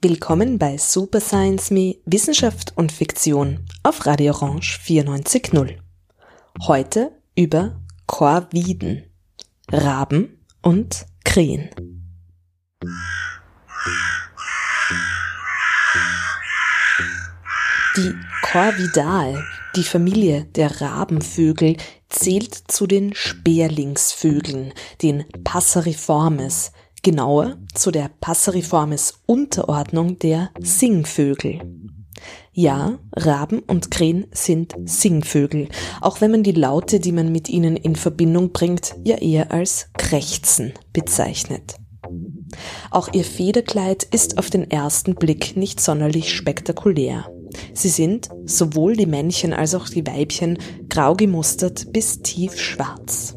Willkommen bei Super Science Me Wissenschaft und Fiktion auf Radio Orange 94.0. Heute über Korviden, Raben und Krähen. Die Corvidae, die Familie der Rabenvögel, zählt zu den Sperlingsvögeln, den Passeriformes, genauer zu der Passeriformes Unterordnung der Singvögel. Ja, Raben und Krähen sind Singvögel, auch wenn man die Laute, die man mit ihnen in Verbindung bringt, ja eher als Krächzen bezeichnet. Auch ihr Federkleid ist auf den ersten Blick nicht sonderlich spektakulär. Sie sind, sowohl die Männchen als auch die Weibchen, grau gemustert bis tief schwarz.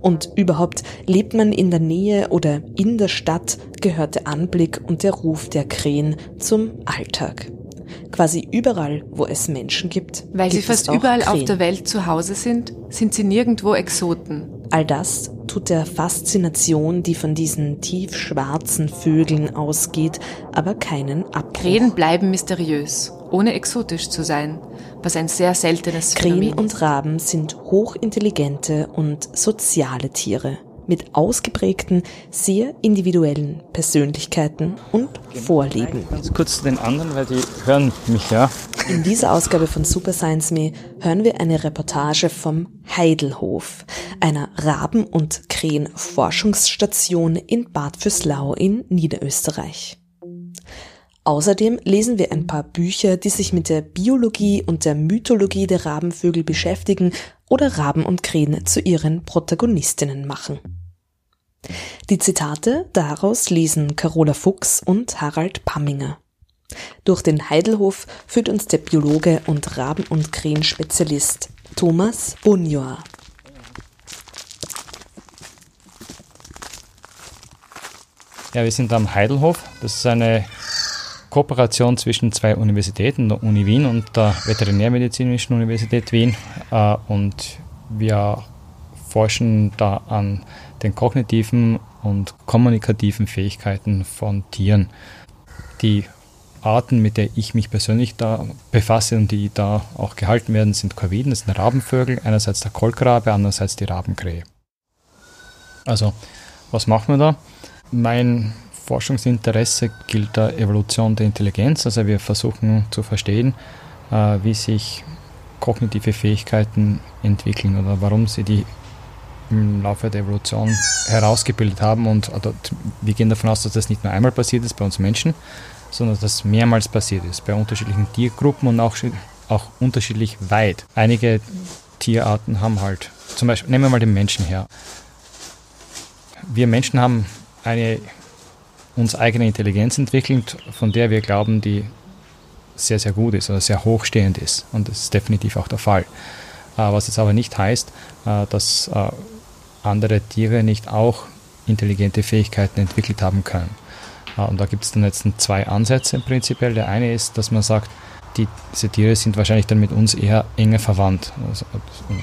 Und überhaupt lebt man in der Nähe oder in der Stadt, gehört der Anblick und der Ruf der Krähen zum Alltag. Quasi überall, wo es Menschen gibt. Weil gibt sie fast überall Krähen. auf der Welt zu Hause sind, sind sie nirgendwo Exoten. All das tut der Faszination, die von diesen tiefschwarzen Vögeln ausgeht, aber keinen Abbruch. Krähen bleiben mysteriös, ohne exotisch zu sein, was ein sehr seltenes Phänomen Krähen und Raben sind hochintelligente und soziale Tiere mit ausgeprägten, sehr individuellen Persönlichkeiten und Vorlieben. Ganz kurz zu den anderen, weil die hören mich ja. In dieser Ausgabe von Super Science Me hören wir eine Reportage vom Heidelhof, einer Raben- und Krähenforschungsstation in Bad Fürslau in Niederösterreich. Außerdem lesen wir ein paar Bücher, die sich mit der Biologie und der Mythologie der Rabenvögel beschäftigen oder Raben und Krähen zu ihren Protagonistinnen machen. Die Zitate daraus lesen Carola Fuchs und Harald Pamminger. Durch den Heidelhof führt uns der Biologe und Raben- und Krähenspezialist Thomas Bunjoa. Ja, wir sind am Heidelhof. Das ist eine Kooperation zwischen zwei Universitäten, der Uni Wien und der Veterinärmedizinischen Universität Wien. Äh, und wir forschen da an den kognitiven und kommunikativen Fähigkeiten von Tieren. Die Arten, mit der ich mich persönlich da befasse und die da auch gehalten werden, sind Korviden, das sind Rabenvögel, einerseits der Kolkrabe, andererseits die Rabenkrähe. Also, was machen wir da? Mein Forschungsinteresse gilt der Evolution der Intelligenz, also wir versuchen zu verstehen, äh, wie sich kognitive Fähigkeiten entwickeln oder warum sie die im Laufe der Evolution herausgebildet haben. Und also, wir gehen davon aus, dass das nicht nur einmal passiert ist bei uns Menschen, sondern dass das mehrmals passiert ist bei unterschiedlichen Tiergruppen und auch, auch unterschiedlich weit. Einige Tierarten haben halt, zum Beispiel, nehmen wir mal den Menschen her. Wir Menschen haben eine uns eigene Intelligenz entwickelt, von der wir glauben, die sehr, sehr gut ist oder sehr hochstehend ist. Und das ist definitiv auch der Fall. Äh, was jetzt aber nicht heißt, äh, dass äh, andere Tiere nicht auch intelligente Fähigkeiten entwickelt haben können. Und da gibt es dann jetzt zwei Ansätze prinzipiell. Der eine ist, dass man sagt, die, diese Tiere sind wahrscheinlich dann mit uns eher enger verwandt. Also, und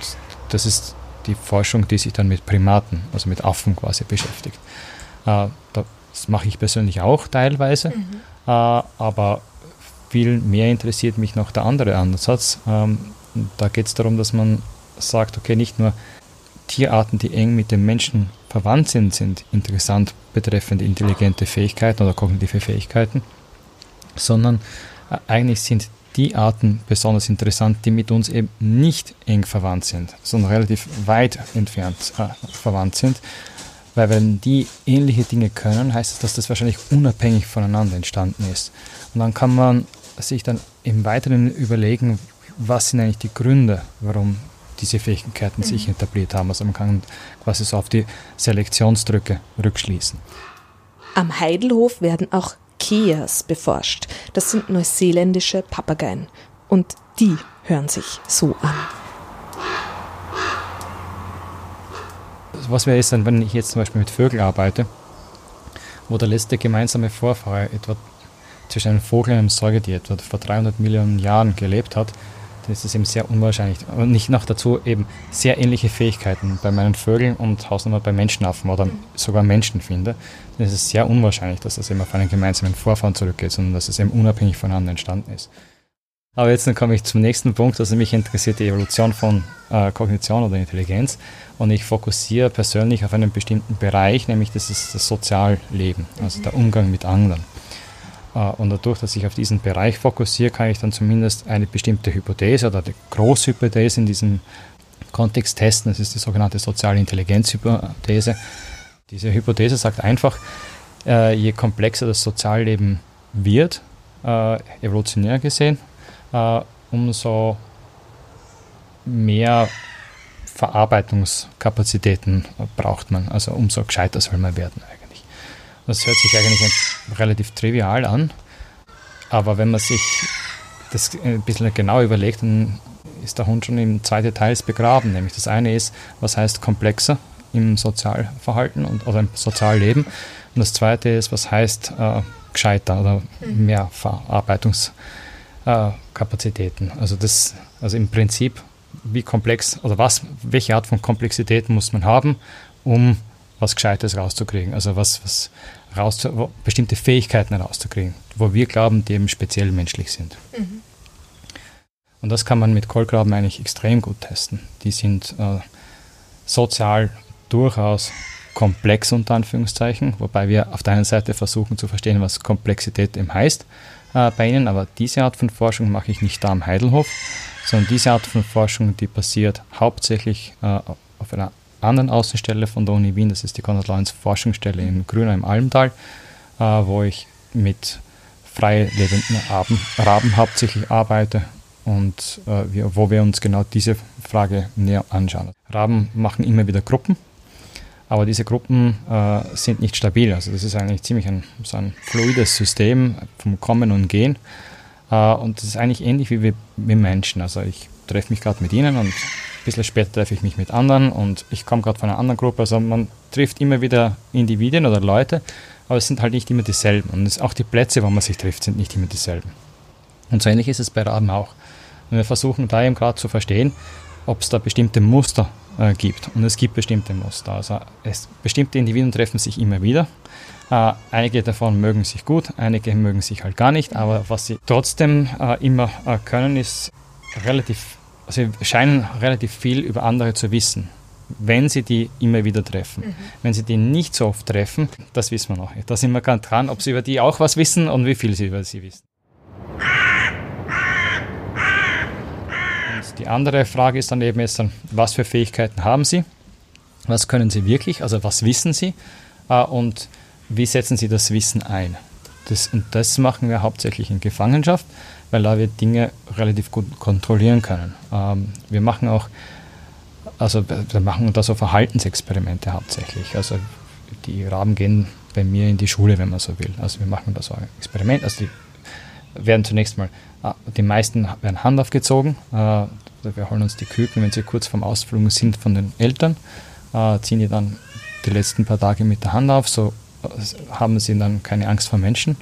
das ist die Forschung, die sich dann mit Primaten, also mit Affen quasi beschäftigt. Das mache ich persönlich auch teilweise, mhm. aber viel mehr interessiert mich noch der andere Ansatz. Ähm, da geht es darum, dass man sagt, okay, nicht nur Tierarten, die eng mit dem Menschen verwandt sind, sind interessant betreffend intelligente Fähigkeiten oder kognitive Fähigkeiten, sondern äh, eigentlich sind die Arten besonders interessant, die mit uns eben nicht eng verwandt sind, sondern relativ weit entfernt äh, verwandt sind. Weil wenn die ähnliche Dinge können, heißt es, dass das wahrscheinlich unabhängig voneinander entstanden ist. Und dann kann man sich dann im Weiteren überlegen, was sind eigentlich die Gründe, warum diese Fähigkeiten mhm. sich etabliert haben. Also man kann quasi so auf die Selektionsdrücke rückschließen. Am Heidelhof werden auch Keas beforscht. Das sind neuseeländische Papageien. Und die hören sich so an. Was wäre es dann, wenn ich jetzt zum Beispiel mit Vögeln arbeite, wo der letzte gemeinsame Vorfahre etwa zwischen einem Vogel und einem Säugetier etwa vor 300 Millionen Jahren gelebt hat, dann ist es eben sehr unwahrscheinlich. Und nicht noch dazu eben sehr ähnliche Fähigkeiten bei meinen Vögeln und Hausnummer bei Menschenaffen oder sogar Menschen finde, dann ist es sehr unwahrscheinlich, dass das eben auf einen gemeinsamen Vorfahren zurückgeht, sondern dass es eben unabhängig voneinander entstanden ist. Aber jetzt dann komme ich zum nächsten Punkt, also mich interessiert die Evolution von äh, Kognition oder Intelligenz und ich fokussiere persönlich auf einen bestimmten Bereich, nämlich das ist das Sozialleben, also der Umgang mit anderen. Äh, und dadurch, dass ich auf diesen Bereich fokussiere, kann ich dann zumindest eine bestimmte Hypothese oder die Großhypothese in diesem Kontext testen. Das ist die sogenannte soziale Intelligenzhypothese. Diese Hypothese sagt einfach, äh, je komplexer das Sozialleben wird, äh, evolutionär gesehen, umso mehr Verarbeitungskapazitäten braucht man. Also umso gescheiter soll man werden. Das hört sich eigentlich relativ trivial an, aber wenn man sich das ein bisschen genau überlegt, dann ist der Hund schon in zwei Details begraben. Nämlich das eine ist, was heißt komplexer im Sozialverhalten und, oder im Sozialleben. Und das zweite ist, was heißt äh, gescheiter oder mhm. mehr Verarbeitungskapazitäten. Äh, also das, also im Prinzip, wie komplex oder was, welche Art von Komplexität muss man haben, um was Gescheites rauszukriegen. Also was, was raus, bestimmte Fähigkeiten rauszukriegen, wo wir glauben, die eben speziell menschlich sind. Mhm. Und das kann man mit Kohlgraben eigentlich extrem gut testen. Die sind äh, sozial durchaus komplex unter Anführungszeichen, wobei wir auf der einen Seite versuchen zu verstehen, was Komplexität eben heißt äh, bei ihnen, aber diese Art von Forschung mache ich nicht da am Heidelhof, sondern diese Art von Forschung, die basiert hauptsächlich äh, auf einer anderen Außenstelle von der Uni Wien, das ist die Konrad Lorenz Forschungsstelle in Grüner im Almtal, äh, wo ich mit frei lebenden Raben, Raben hauptsächlich arbeite und äh, wir, wo wir uns genau diese Frage näher anschauen. Raben machen immer wieder Gruppen, aber diese Gruppen äh, sind nicht stabil. Also das ist eigentlich ziemlich ein, so ein fluides System vom Kommen und Gehen. Äh, und das ist eigentlich ähnlich wie wir, wie Menschen. Also ich treffe mich gerade mit ihnen und bisschen später treffe ich mich mit anderen und ich komme gerade von einer anderen Gruppe. Also man trifft immer wieder Individuen oder Leute, aber es sind halt nicht immer dieselben. Und auch die Plätze, wo man sich trifft, sind nicht immer dieselben. Und so ähnlich ist es bei Raben auch. Und wir versuchen da eben gerade zu verstehen, ob es da bestimmte Muster äh, gibt. Und es gibt bestimmte Muster. Also es, bestimmte Individuen treffen sich immer wieder. Äh, einige davon mögen sich gut, einige mögen sich halt gar nicht. Aber was sie trotzdem äh, immer äh, können, ist relativ sie scheinen relativ viel über andere zu wissen, wenn sie die immer wieder treffen. Mhm. Wenn sie die nicht so oft treffen, das wissen wir noch nicht. Da sind wir gerade dran, ob sie über die auch was wissen und wie viel sie über sie wissen. Und die andere Frage ist dann eben jetzt dann, was für Fähigkeiten haben sie? Was können sie wirklich? Also was wissen sie? Äh, und wie setzen sie das Wissen ein? Das, und das machen wir hauptsächlich in Gefangenschaft weil da wir Dinge relativ gut kontrollieren können. Ähm, wir machen auch, also wir machen da so Verhaltensexperimente hauptsächlich. Also die Raben gehen bei mir in die Schule, wenn man so will. Also wir machen da so ein Experiment. Also die werden zunächst mal, ah, die meisten werden Hand aufgezogen. Äh, wir holen uns die Küken, wenn sie kurz vorm Ausflug sind von den Eltern, äh, ziehen die dann die letzten paar Tage mit der Hand auf, so haben sie dann keine Angst vor Menschen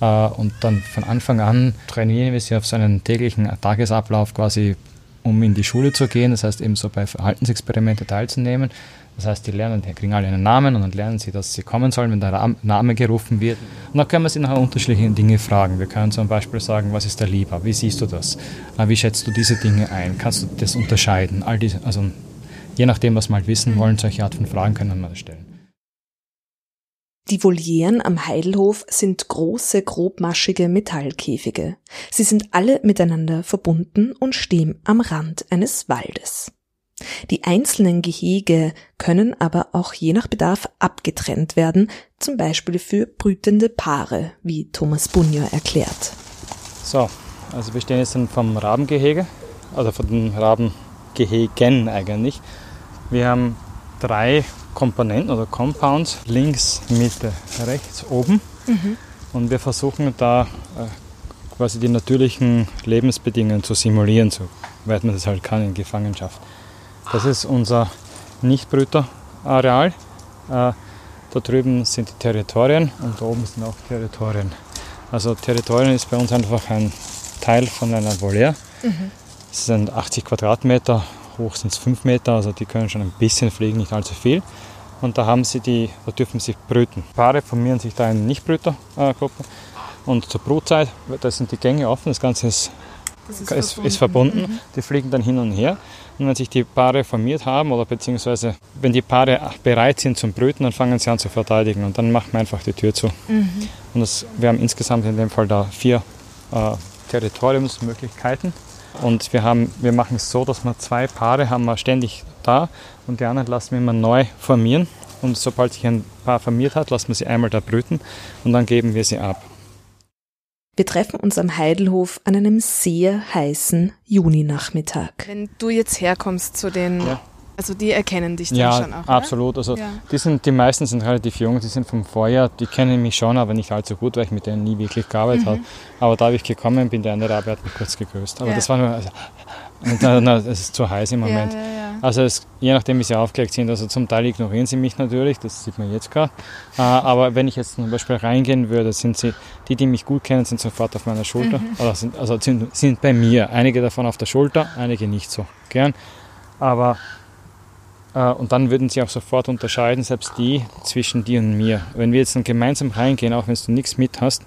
äh, und dann von Anfang an trainieren wir sie auf so einen täglichen Tagesablauf quasi, um in die Schule zu gehen. Das heißt, eben so bei Verhaltensexperimenten teilzunehmen. Das heißt, die lernen, die kriegen alle einen Namen und dann lernen sie, dass sie kommen sollen, wenn der Name gerufen wird. Und dann können wir sie nach unterschiedlichen Dingen fragen. Wir können zum Beispiel sagen, was ist der lieber? Wie siehst du das? Äh, wie schätzt du diese Dinge ein? Kannst du das unterscheiden? All diese, also je nachdem, was wir halt wissen wollen, solche Art von Fragen können wir stellen. Die Volieren am Heidelhof sind große, grobmaschige Metallkäfige. Sie sind alle miteinander verbunden und stehen am Rand eines Waldes. Die einzelnen Gehege können aber auch je nach Bedarf abgetrennt werden, zum Beispiel für brütende Paare, wie Thomas Bunja erklärt. So, also wir stehen jetzt vom Rabengehege, oder von den Rabengehegen eigentlich. Wir haben drei Komponenten oder Compounds, links, Mitte, rechts, oben. Mhm. Und wir versuchen da äh, quasi die natürlichen Lebensbedingungen zu simulieren, soweit man das halt kann in Gefangenschaft. Das ist unser Nichtbrüterareal. Äh, da drüben sind die Territorien und da oben sind auch Territorien. Also Territorien ist bei uns einfach ein Teil von einer Voliere. Mhm. Das sind 80 Quadratmeter, hoch sind es 5 Meter, also die können schon ein bisschen fliegen, nicht allzu viel. Und da haben sie die, da dürfen sie brüten. Paare formieren sich da in Nichtbrütergruppen. Und zur Brutzeit, da sind die Gänge offen, das Ganze ist, das ist, ist, verbunden. ist verbunden. Mhm. Die fliegen dann hin und her. Und wenn sich die Paare formiert haben oder beziehungsweise wenn die Paare bereit sind zum Brüten, dann fangen sie an zu verteidigen und dann machen wir einfach die Tür zu. Mhm. Und das, wir haben insgesamt in dem Fall da vier äh, Territoriumsmöglichkeiten. Und wir, haben, wir machen es so, dass wir zwei Paare haben wir ständig da und die anderen lassen wir immer neu formieren. Und sobald sich ein Paar formiert hat, lassen wir sie einmal da brüten und dann geben wir sie ab. Wir treffen uns am Heidelhof an einem sehr heißen Juninachmittag. Wenn du jetzt herkommst zu den ja. Also die erkennen dich dann ja, schon auch. Absolut. Also ja. die sind, die meisten sind relativ jung, die sind vom Vorjahr, die kennen mich schon, aber nicht allzu gut, weil ich mit denen nie wirklich gearbeitet mhm. habe. Aber da, wie ich gekommen bin, der eine Rabe hat mich kurz gegrüßt. Aber ja. das war nur, also, na, na, es ist zu heiß im Moment. Ja, also es, je nachdem, wie sie aufgelegt sind, also zum Teil ignorieren sie mich natürlich, das sieht man jetzt gerade. Äh, aber wenn ich jetzt zum Beispiel reingehen würde, sind sie, die, die mich gut kennen, sind sofort auf meiner Schulter. Mhm. Oder sind, also sind, sind bei mir. Einige davon auf der Schulter, einige nicht so gern. Aber und dann würden sie auch sofort unterscheiden, selbst die zwischen dir und mir. Wenn wir jetzt dann gemeinsam reingehen, auch wenn du nichts mit hast,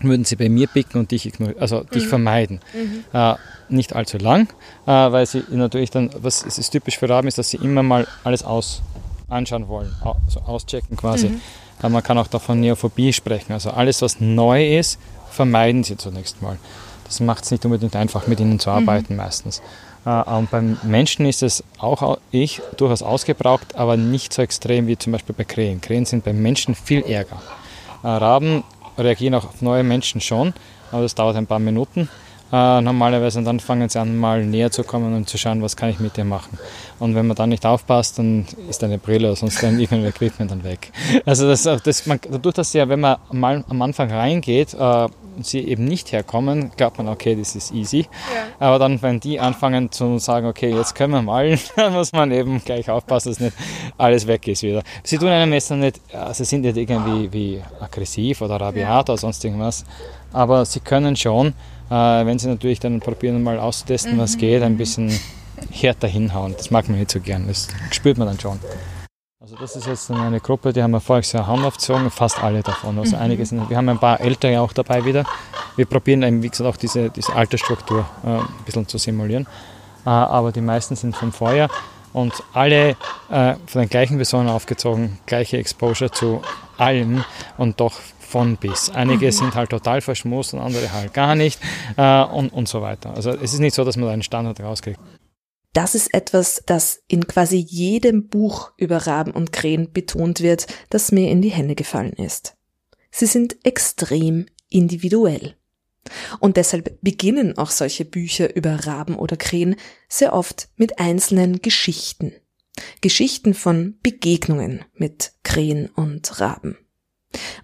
würden sie bei mir picken und dich, also dich mhm. vermeiden. Mhm. Äh, nicht allzu lang, äh, weil sie natürlich dann, was ist typisch für Raben, ist, dass sie immer mal alles aus anschauen wollen, also auschecken quasi. Mhm. Äh, man kann auch davon Neophobie sprechen. Also alles, was neu ist, vermeiden sie zunächst mal. Das macht es nicht unbedingt einfach, mit ihnen zu mhm. arbeiten meistens. Äh, und beim Menschen ist es auch ich durchaus ausgebraucht, aber nicht so extrem wie zum Beispiel bei Krähen. Krähen sind beim Menschen viel ärger. Äh, Raben reagieren auch auf neue Menschen schon, aber das dauert ein paar Minuten. Äh, normalerweise und dann fangen sie an, mal näher zu kommen und zu schauen, was kann ich mit dir machen. Und wenn man dann nicht aufpasst, dann ist deine Brille oder sonst dein Equipment dann weg. Also das, das, man, dadurch, dass ja, wenn man mal am Anfang reingeht, sie eben nicht herkommen, glaubt man, okay, das ist easy. Ja. Aber dann, wenn die anfangen zu sagen, okay, jetzt können wir mal, dann muss man eben gleich aufpassen, dass nicht alles weg ist wieder. Sie tun einem jetzt nicht, sie sind nicht irgendwie wie aggressiv oder rabiat ja. oder sonst irgendwas, aber sie können schon, äh, wenn sie natürlich dann probieren, mal auszutesten, mhm. was geht, ein bisschen härter hinhauen. Das mag man nicht so gern, das spürt man dann schon. Also das ist jetzt eine Gruppe, die haben wir voriges Jahr aufgezogen, fast alle davon. Also mhm. einige sind, wir haben ein paar Ältere auch dabei wieder. Wir probieren eben, wie gesagt, auch diese, diese Altersstruktur äh, ein bisschen zu simulieren. Äh, aber die meisten sind vom Vorjahr und alle äh, von den gleichen Personen aufgezogen, gleiche Exposure zu allen und doch von bis. Einige mhm. sind halt total verschmust und andere halt gar nicht äh, und, und so weiter. Also es ist nicht so, dass man da einen Standard rauskriegt. Das ist etwas, das in quasi jedem Buch über Raben und Krähen betont wird, das mir in die Hände gefallen ist. Sie sind extrem individuell. Und deshalb beginnen auch solche Bücher über Raben oder Krähen sehr oft mit einzelnen Geschichten. Geschichten von Begegnungen mit Krähen und Raben.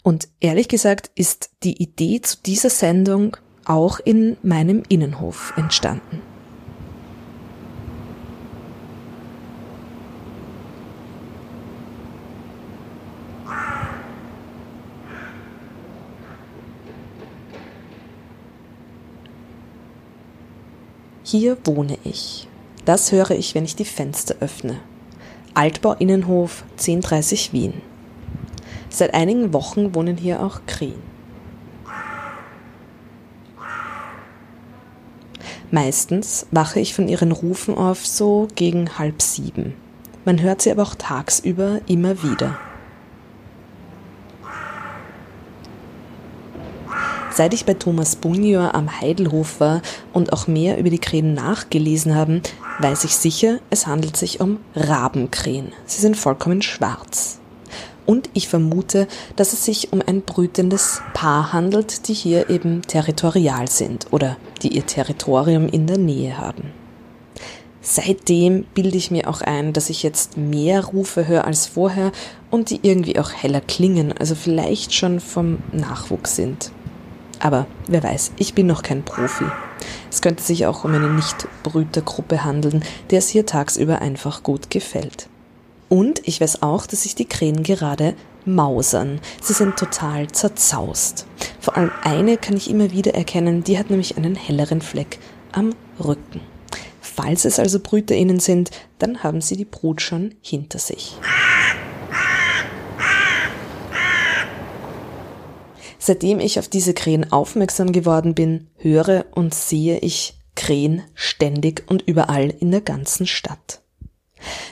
Und ehrlich gesagt ist die Idee zu dieser Sendung auch in meinem Innenhof entstanden. Hier wohne ich. Das höre ich, wenn ich die Fenster öffne. Altbau Innenhof 1030 Wien. Seit einigen Wochen wohnen hier auch Krähen. Meistens wache ich von ihren Rufen auf so gegen halb sieben. Man hört sie aber auch tagsüber immer wieder. Seit ich bei Thomas Bunjor am Heidelhof war und auch mehr über die Krähen nachgelesen habe, weiß ich sicher, es handelt sich um Rabenkrähen. Sie sind vollkommen schwarz. Und ich vermute, dass es sich um ein brütendes Paar handelt, die hier eben territorial sind oder die ihr Territorium in der Nähe haben. Seitdem bilde ich mir auch ein, dass ich jetzt mehr Rufe höre als vorher und die irgendwie auch heller klingen, also vielleicht schon vom Nachwuchs sind. Aber wer weiß, ich bin noch kein Profi. Es könnte sich auch um eine Nicht-Brütergruppe handeln, der es hier tagsüber einfach gut gefällt. Und ich weiß auch, dass sich die Krähen gerade mausern. Sie sind total zerzaust. Vor allem eine kann ich immer wieder erkennen, die hat nämlich einen helleren Fleck am Rücken. Falls es also BrüterInnen sind, dann haben sie die Brut schon hinter sich. Seitdem ich auf diese Krähen aufmerksam geworden bin, höre und sehe ich Krähen ständig und überall in der ganzen Stadt.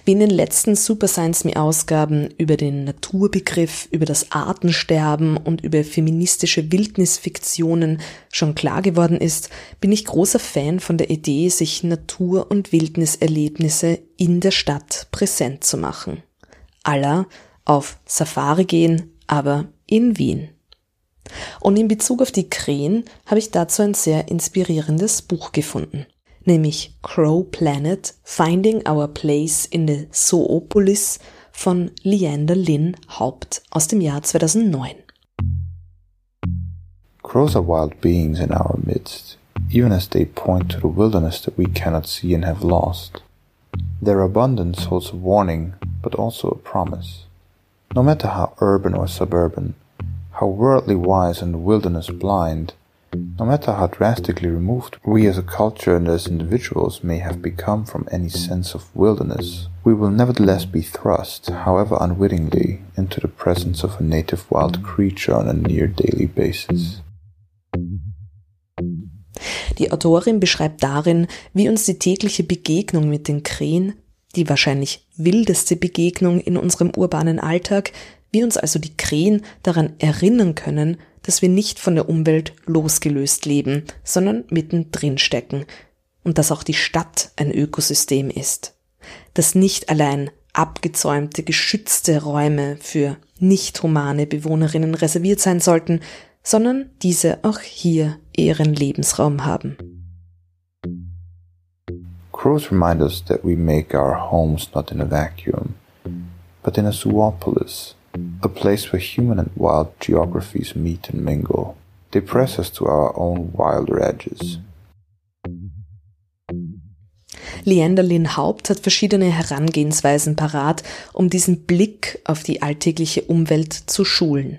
Wie in den letzten Super Science Me Ausgaben über den Naturbegriff, über das Artensterben und über feministische Wildnisfiktionen schon klar geworden ist, bin ich großer Fan von der Idee, sich Natur- und Wildniserlebnisse in der Stadt präsent zu machen. Aller auf Safari gehen, aber in Wien. Und in Bezug auf die Krähen habe ich dazu ein sehr inspirierendes Buch gefunden nämlich Crow Planet Finding Our Place in the Zoopolis von Leander Lynn Haupt aus dem Jahr 2009. Crows are wild beings in our midst, even as they point to the wilderness that we cannot see and have lost. Their abundance holds a warning, but also a promise. No matter how urban or suburban, how worldly wise and wilderness blind, No matter how drastically removed we as a culture and as individuals may have become from any sense of wilderness, we will nevertheless be thrust, however unwittingly, into the presence of a native wild creature on a near daily basis. Die Autorin beschreibt darin, wie uns die tägliche Begegnung mit den Krähen, die wahrscheinlich wildeste Begegnung in unserem urbanen Alltag, wie uns also die Krähen daran erinnern können, dass wir nicht von der Umwelt losgelöst leben, sondern mittendrin stecken und dass auch die Stadt ein Ökosystem ist, dass nicht allein abgezäumte, geschützte Räume für nicht humane Bewohnerinnen reserviert sein sollten, sondern diese auch hier ihren Lebensraum haben. Crows remind us that we make our homes not in a vacuum, but in a zoopolis, a place where human and wild geographies meet and mingle. They press us to our own wilder edges. Leander Lynn Haupt hat verschiedene Herangehensweisen parat, um diesen Blick auf die alltägliche Umwelt zu schulen.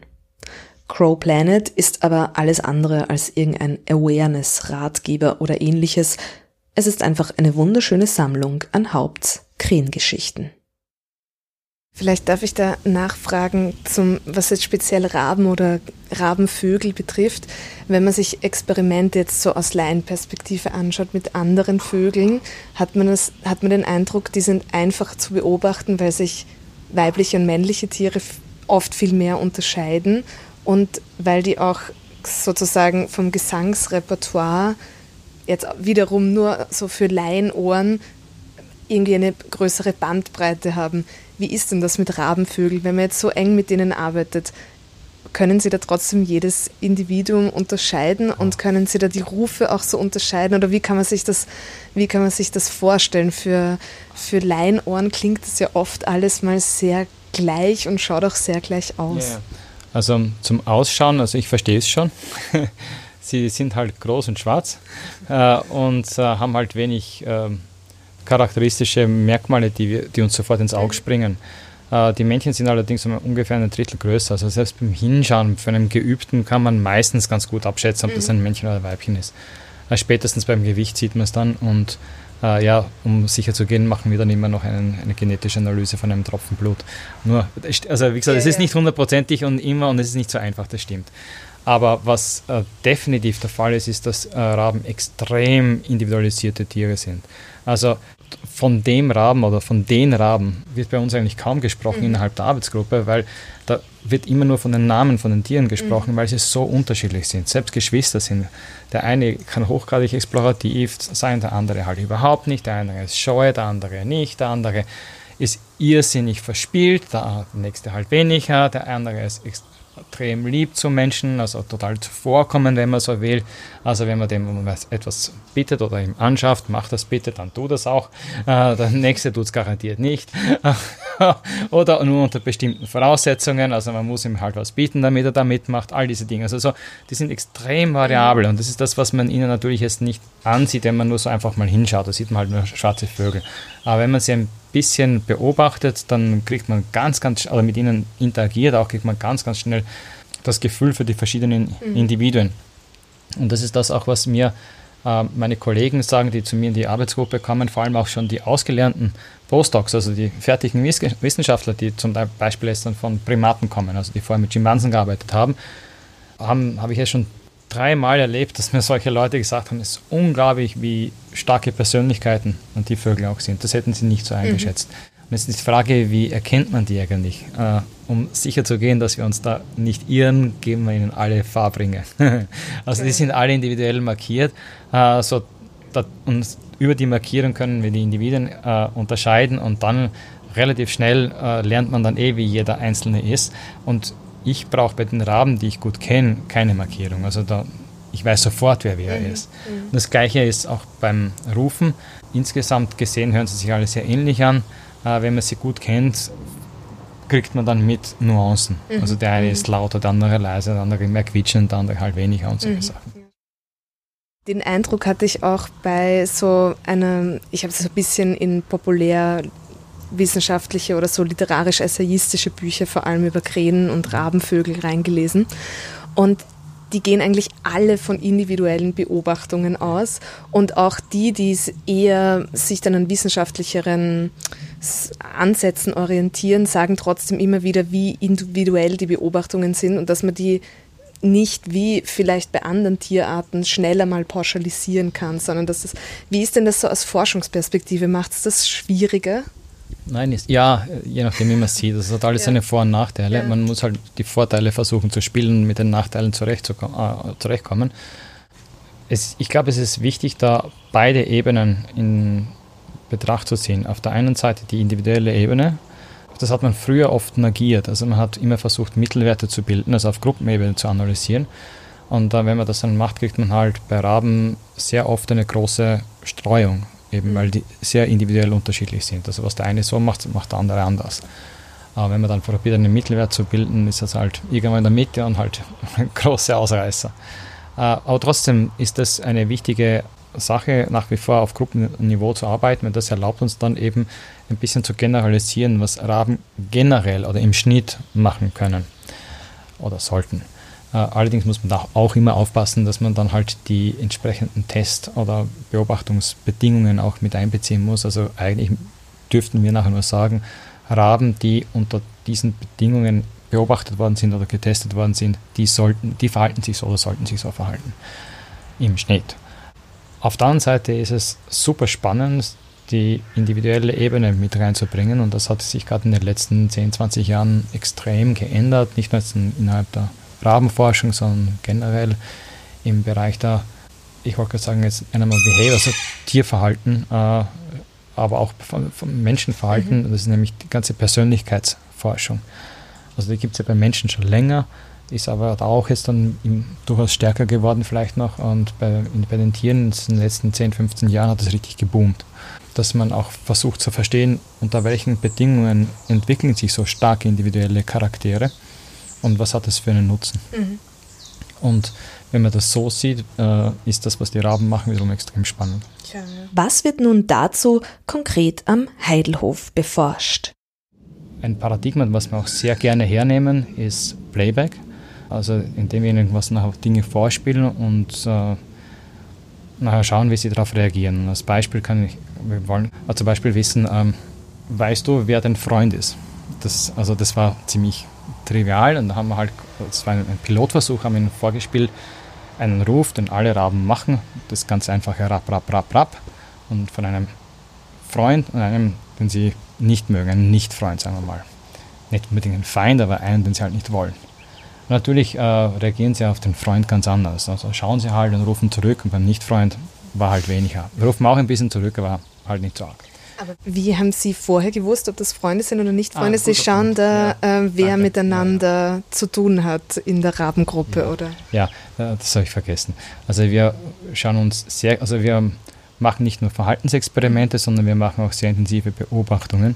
Crow Planet ist aber alles andere als irgendein Awareness-Ratgeber oder ähnliches. Es ist einfach eine wunderschöne Sammlung an Haupts Krähengeschichten. Vielleicht darf ich da nachfragen, zum, was jetzt speziell Raben oder Rabenvögel betrifft. Wenn man sich Experimente jetzt so aus Laienperspektive anschaut mit anderen Vögeln, hat man, das, hat man den Eindruck, die sind einfach zu beobachten, weil sich weibliche und männliche Tiere oft viel mehr unterscheiden und weil die auch sozusagen vom Gesangsrepertoire jetzt wiederum nur so für Laienohren irgendwie eine größere Bandbreite haben. Wie ist denn das mit Rabenvögeln, wenn man jetzt so eng mit denen arbeitet? Können Sie da trotzdem jedes Individuum unterscheiden und können Sie da die Rufe auch so unterscheiden? Oder wie kann man sich das, wie kann man sich das vorstellen? Für, für Laienohren klingt das ja oft alles mal sehr gleich und schaut auch sehr gleich aus. Yeah. Also zum Ausschauen, also ich verstehe es schon. Sie sind halt groß und schwarz äh, und äh, haben halt wenig äh, charakteristische Merkmale, die, wir, die uns sofort ins Auge springen. Äh, die Männchen sind allerdings um ungefähr ein Drittel größer. Also selbst beim Hinschauen für einen Geübten kann man meistens ganz gut abschätzen, ob das ein Männchen oder ein Weibchen ist. Äh, spätestens beim Gewicht sieht man es dann und äh, ja, um sicher zu gehen, machen wir dann immer noch einen, eine genetische Analyse von einem Tropfen Blut. Nur, also wie gesagt, es ist nicht hundertprozentig und immer und es ist nicht so einfach, das stimmt. Aber was äh, definitiv der Fall ist, ist, dass äh, Raben extrem individualisierte Tiere sind. Also von dem Raben oder von den Raben wird bei uns eigentlich kaum gesprochen mhm. innerhalb der Arbeitsgruppe, weil da wird immer nur von den Namen von den Tieren gesprochen, mhm. weil sie so unterschiedlich sind. Selbst Geschwister sind. Der eine kann hochgradig explorativ sein, der andere halt überhaupt nicht. Der eine ist scheu, der andere nicht. Der andere ist irrsinnig verspielt, der nächste halt weniger. Der andere ist extrem lieb zu Menschen, also total zuvorkommen, wenn man so will. Also wenn man dem etwas bittet oder ihm anschafft, macht das bitte, dann tu das auch. Äh, der nächste tut es garantiert nicht. oder nur unter bestimmten Voraussetzungen. Also man muss ihm halt was bieten, damit er da mitmacht. All diese Dinge. Also so, die sind extrem variabel und das ist das, was man ihnen natürlich jetzt nicht ansieht, wenn man nur so einfach mal hinschaut. Da sieht man halt nur schwarze Vögel. Aber wenn man sie ein bisschen beobachtet, dann kriegt man ganz, ganz, oder mit ihnen interagiert, auch kriegt man ganz, ganz schnell das Gefühl für die verschiedenen mhm. Individuen. Und das ist das auch, was mir Äh, meine Kollegen sagen, die zu mir in die Arbeitsgruppe kommen, vor allem auch schon die ausgelernten Postdocs, also die fertigen Wissenschaftler, die zum Beispiel jetzt dann von Primaten kommen, also die vorher mit Schimpansen gearbeitet haben, haben habe ich jetzt schon dreimal erlebt, dass mir solche Leute gesagt haben, es ist unglaublich, wie starke Persönlichkeiten und die Vögel auch sind. Das hätten sie nicht so eingeschätzt. Mhm. Und jetzt ist die Frage, wie erkennt man die eigentlich? Äh, um sicher zu gehen, dass wir uns da nicht irren, geben wir ihnen alle Farbringe. also die sind alle individuell markiert. Äh, so, da, und über die Markierung können wir die Individuen äh, unterscheiden und dann relativ schnell äh, lernt man dann eh, wie jeder Einzelne ist. Und ich brauche bei den Raben, die ich gut kenne, keine Markierung. Also da, ich weiß sofort, wer wer mhm. ist. Mhm. Das gleiche ist auch beim Rufen. Insgesamt gesehen hören sie sich alle sehr ähnlich an. Äh, wenn man sie gut kennt, kriegt man dann mit Nuancen. Mhm. Also der eine ist mhm. lauter, der andere leiser, der andere mehr quietschend, der andere halt weniger und solche mhm. Sachen. Den Eindruck hatte ich auch bei so einer, ich habe es so ein bisschen in populär wissenschaftliche oder so literarisch-essayistische Bücher, vor allem über Krähen und Rabenvögel reingelesen. Und die gehen eigentlich alle von individuellen Beobachtungen aus und auch die, die eher sich dann an wissenschaftlicheren Ansätzen orientieren, sagen trotzdem immer wieder, wie individuell die Beobachtungen sind und dass man die nicht wie vielleicht bei anderen Tierarten schneller mal pauschalisieren kann, sondern dass das, wie ist denn das so aus Forschungsperspektive? Macht es das schwieriger? Nein, ist, ja, je nachdem, wie man sieht. Das hat alles ja. seine Vor- und Nachteile. Ja. Man muss halt die Vorteile versuchen zu spielen, mit den Nachteilen zurechtzukommen. Äh, zurechtkommen. Es, ich glaube, es ist wichtig, da beide Ebenen in Betracht zu ziehen. Auf der einen Seite die individuelle Ebene. Das hat man früher oft negiert. Also man hat immer versucht, Mittelwerte zu bilden, also auf Gruppenebene zu analysieren. Und äh, wenn man das dann macht, kriegt man halt bei Raben sehr oft eine große Streuung eben weil die sehr individuell unterschiedlich sind. Also was der eine so macht, macht der andere anders. Aber wenn man dann probiert, einen Mittelwert zu bilden, ist das halt irgendwann in der Mitte und halt große Ausreißer. Äh, aber trotzdem ist das eine wichtige Sache, nach wie vor auf Gruppenniveau zu arbeiten, weil das erlaubt uns dann eben ein bisschen zu generalisieren, was Raben generell oder im Schnitt machen können oder sollten. Äh, allerdings muss man da auch immer aufpassen, dass man dann halt die entsprechenden Test- oder Beobachtungsbedingungen auch mit einbeziehen muss. Also eigentlich dürften wir nachher nur sagen, Raben, die unter diesen Bedingungen beobachtet worden sind oder getestet worden sind, die, sollten, die verhalten sich so oder sollten sich so verhalten im Schnitt. Auf der anderen Seite ist es super spannend, die individuelle Ebene mit reinzubringen und das hat sich gerade in den letzten 10, 20 Jahren extrem geändert, nicht nur innerhalb der Rabenforschung, sondern generell im Bereich der, ich wollte gerade sagen, jetzt Animal Behavior, also Tierverhalten, äh, aber auch von, von Menschenverhalten. Mhm. Das ist nämlich die ganze Persönlichkeitsforschung. Also die gibt es ja bei Menschen schon länger, ist aber auch jetzt dann durchaus stärker geworden vielleicht noch und bei, bei den Tieren in den letzten 10, 15 Jahren hat es richtig geboomt. Dass man auch versucht zu verstehen, unter welchen Bedingungen entwickeln sich so starke individuelle Charaktere und was hat das für einen Nutzen. Mhm. Und wenn man das so sieht, äh, ist das, was die Raben machen, wiederum extrem spannend. Was wird nun dazu konkret am Heidelhof beforscht? Ein Paradigma, was wir auch sehr gerne hernehmen, ist Playback. Also indem wir irgendwas nachher Dinge vorspielen und äh, nachher schauen, wie sie darauf reagieren. Als Beispiel kann ich, wir wollen also zum Beispiel wissen, ähm, weißt du, wer dein Freund ist? Das, also das war ziemlich trivial und da haben wir halt, das war ein Pilotversuch, haben ihnen vorgespielt, einen Ruf, den alle Raben machen, das ganz einfache Rap, Rap, Rap, Rap und von einem Freund und einem, den sie nicht mögen, einen Nicht-Freund, sagen wir mal. Nicht unbedingt einen Feind, aber einen, den sie halt nicht wollen. Und natürlich äh, reagieren sie auf den Freund ganz anders. Also schauen sie halt und rufen zurück und beim Nicht-Freund war halt weniger. Wir rufen auch ein bisschen zurück, aber halt nicht so arg. Aber wie haben Sie vorher gewusst, ob das Freunde sind oder nicht Freunde? Ah, Sie schauen da, ja. äh, wer Danke. miteinander ja. zu tun hat in der Rabengruppe, ja. oder? Ja, das habe ich vergessen. Also wir schauen uns sehr, also wir machen nicht nur Verhaltensexperimente, sondern wir machen auch sehr intensive Beobachtungen.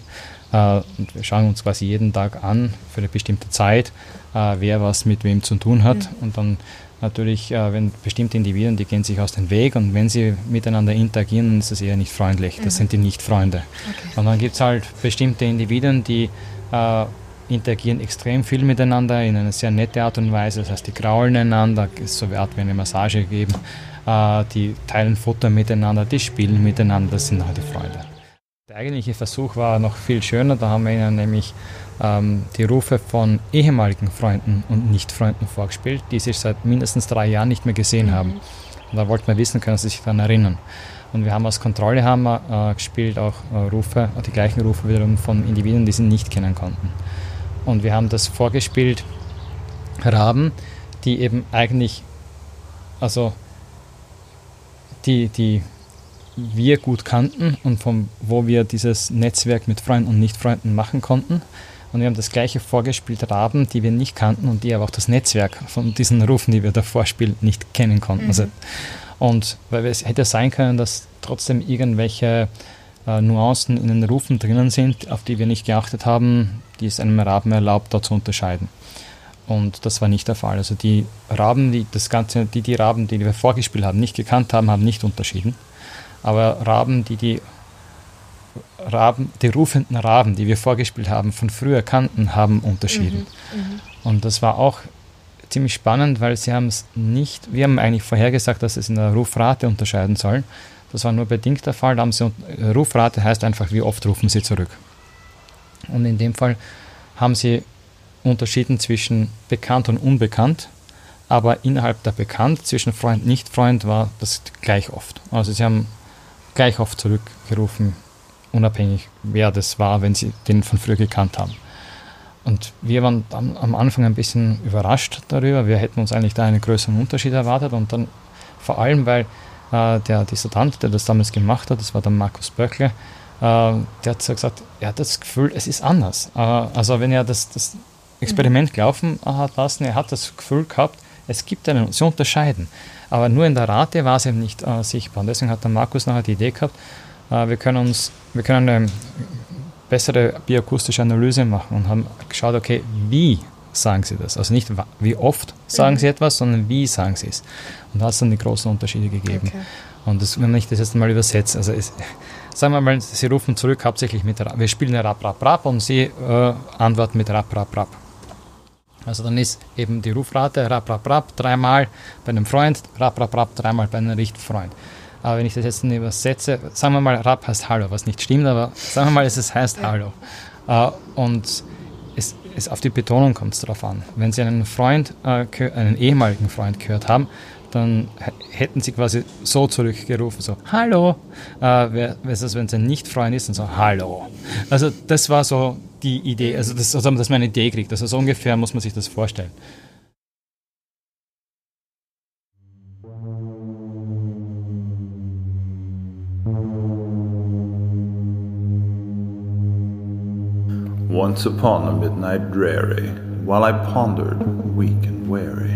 Äh, und wir schauen uns quasi jeden Tag an, für eine bestimmte Zeit, äh, wer was mit wem zu tun hat. Mhm. Und dann natürlich, äh, wenn bestimmte Individuen, die gehen sich aus dem Weg und wenn sie miteinander interagieren, ist das eher nicht freundlich. Das mhm. sind die Nicht-Freunde. Okay. Und dann gibt es halt bestimmte Individuen, die äh, interagieren extrem viel miteinander in einer sehr nette Art und Weise. Das heißt, die kraulen einander, so eine Art wie eine Massage geben. äh, die teilen Futter miteinander, die spielen miteinander, das sind halt die Freunde. Der eigentliche Versuch war noch viel schöner, da haben wir ihnen nämlich ähm, die Rufe von ehemaligen Freunden und Nicht-Freunden vorgespielt, die sich seit mindestens drei Jahren nicht mehr gesehen mhm. haben. Und da wollten wir wissen, können sie sich daran erinnern. Und wir haben als Kontrolle haben wir, äh, gespielt auch äh, Rufe, die gleichen Rufe wiederum von Individuen, die sie nicht kennen konnten. Und wir haben das vorgespielt, Raben, die eben eigentlich, also die, die wir gut kannten und von wo wir dieses Netzwerk mit Freunden und Nicht-Freunden machen konnten. Und wir haben das gleiche vorgespielt, Raben, die wir nicht kannten und die aber auch das Netzwerk von diesen Rufen, die wir davor spielen, nicht kennen konnten. Also mhm. Also, und weil es hätte sein können, dass trotzdem irgendwelche äh, Nuancen in den Rufen drinnen sind, auf die wir nicht geachtet haben, die es einem Raben erlaubt, da zu unterscheiden. Und das war nicht der Fall. Also die Raben, die das Ganze, die, die Raben, die wir vorgespielt haben, nicht gekannt haben, haben nicht unterschieden. Aber Raben, die die Raben, die rufenden Raben, die wir vorgespielt haben, von früher kannten, haben unterschieden. Mhm, mhm. und das war auch ziemlich spannend, weil sie haben es nicht, wir haben eigentlich vorhergesagt, dass es in der Rufrate unterscheiden sollen. Das war nur bedingt der Fall. Da haben sie, Rufrate heißt einfach, wie oft rufen sie zurück. Und in dem Fall haben sie unterschieden zwischen bekannt und unbekannt, aber innerhalb der bekannt zwischen Freund und Nicht-Freund war das gleich oft. Also sie haben gleich oft zurückgerufen, unabhängig wer das war, wenn sie den von früher gekannt haben. Und wir waren am, am Anfang ein bisschen überrascht darüber. Wir hätten uns eigentlich da einen größeren Unterschied erwartet und dann vor allem, weil äh, der Dissertant, der das damals gemacht hat, das war der Markus Böckle, äh, der hat so gesagt, er hat das Gefühl, es ist anders. Äh, also wenn er das, das Experiment gelaufen hat lassen, er hat das Gefühl gehabt, es gibt einen, sie unterscheiden. Aber nur in der Rate war es eben nicht äh, sichtbar. Und deswegen hat der Markus nachher die Idee gehabt, wir können uns, wir können eine bessere bioakustische Analyse machen und haben geschaut, okay, wie sagen sie das? Also nicht wie oft sagen mhm. sie etwas, sondern wie sagen sie es. Und da hat es dann die großen Unterschiede gegeben. Okay. Und das, wenn ich das jetzt mal übersetze, also es, sagen wir mal, sie rufen zurück hauptsächlich mit, wir spielen Rap, Rap, Rap und sie äh, antworten mit Rap, Rap, Rap. Also dann ist eben die Rufrate Rap, Rap, Rap dreimal bei einem Freund, Rap, Rap, Rap dreimal bei einem Richtfreund. Aber wenn ich das jetzt übersetze, sagen wir mal, Rap heißt Hallo, was nicht stimmt, aber sagen wir mal, es heißt Hallo. Uh, und es, es, auf die Betonung kommt es darauf an. Wenn Sie einen Freund, uh, einen ehemaligen Freund gehört haben, dann hätten Sie quasi so zurückgerufen, so Hallo. Uh, wenn es ein Nicht-Freund ist, dann so Hallo. Also das war so die Idee, also das, also dass man eine Idee kriegt. Also so ungefähr muss man sich das vorstellen. Once upon a midnight dreary, while I pondered, weak and weary,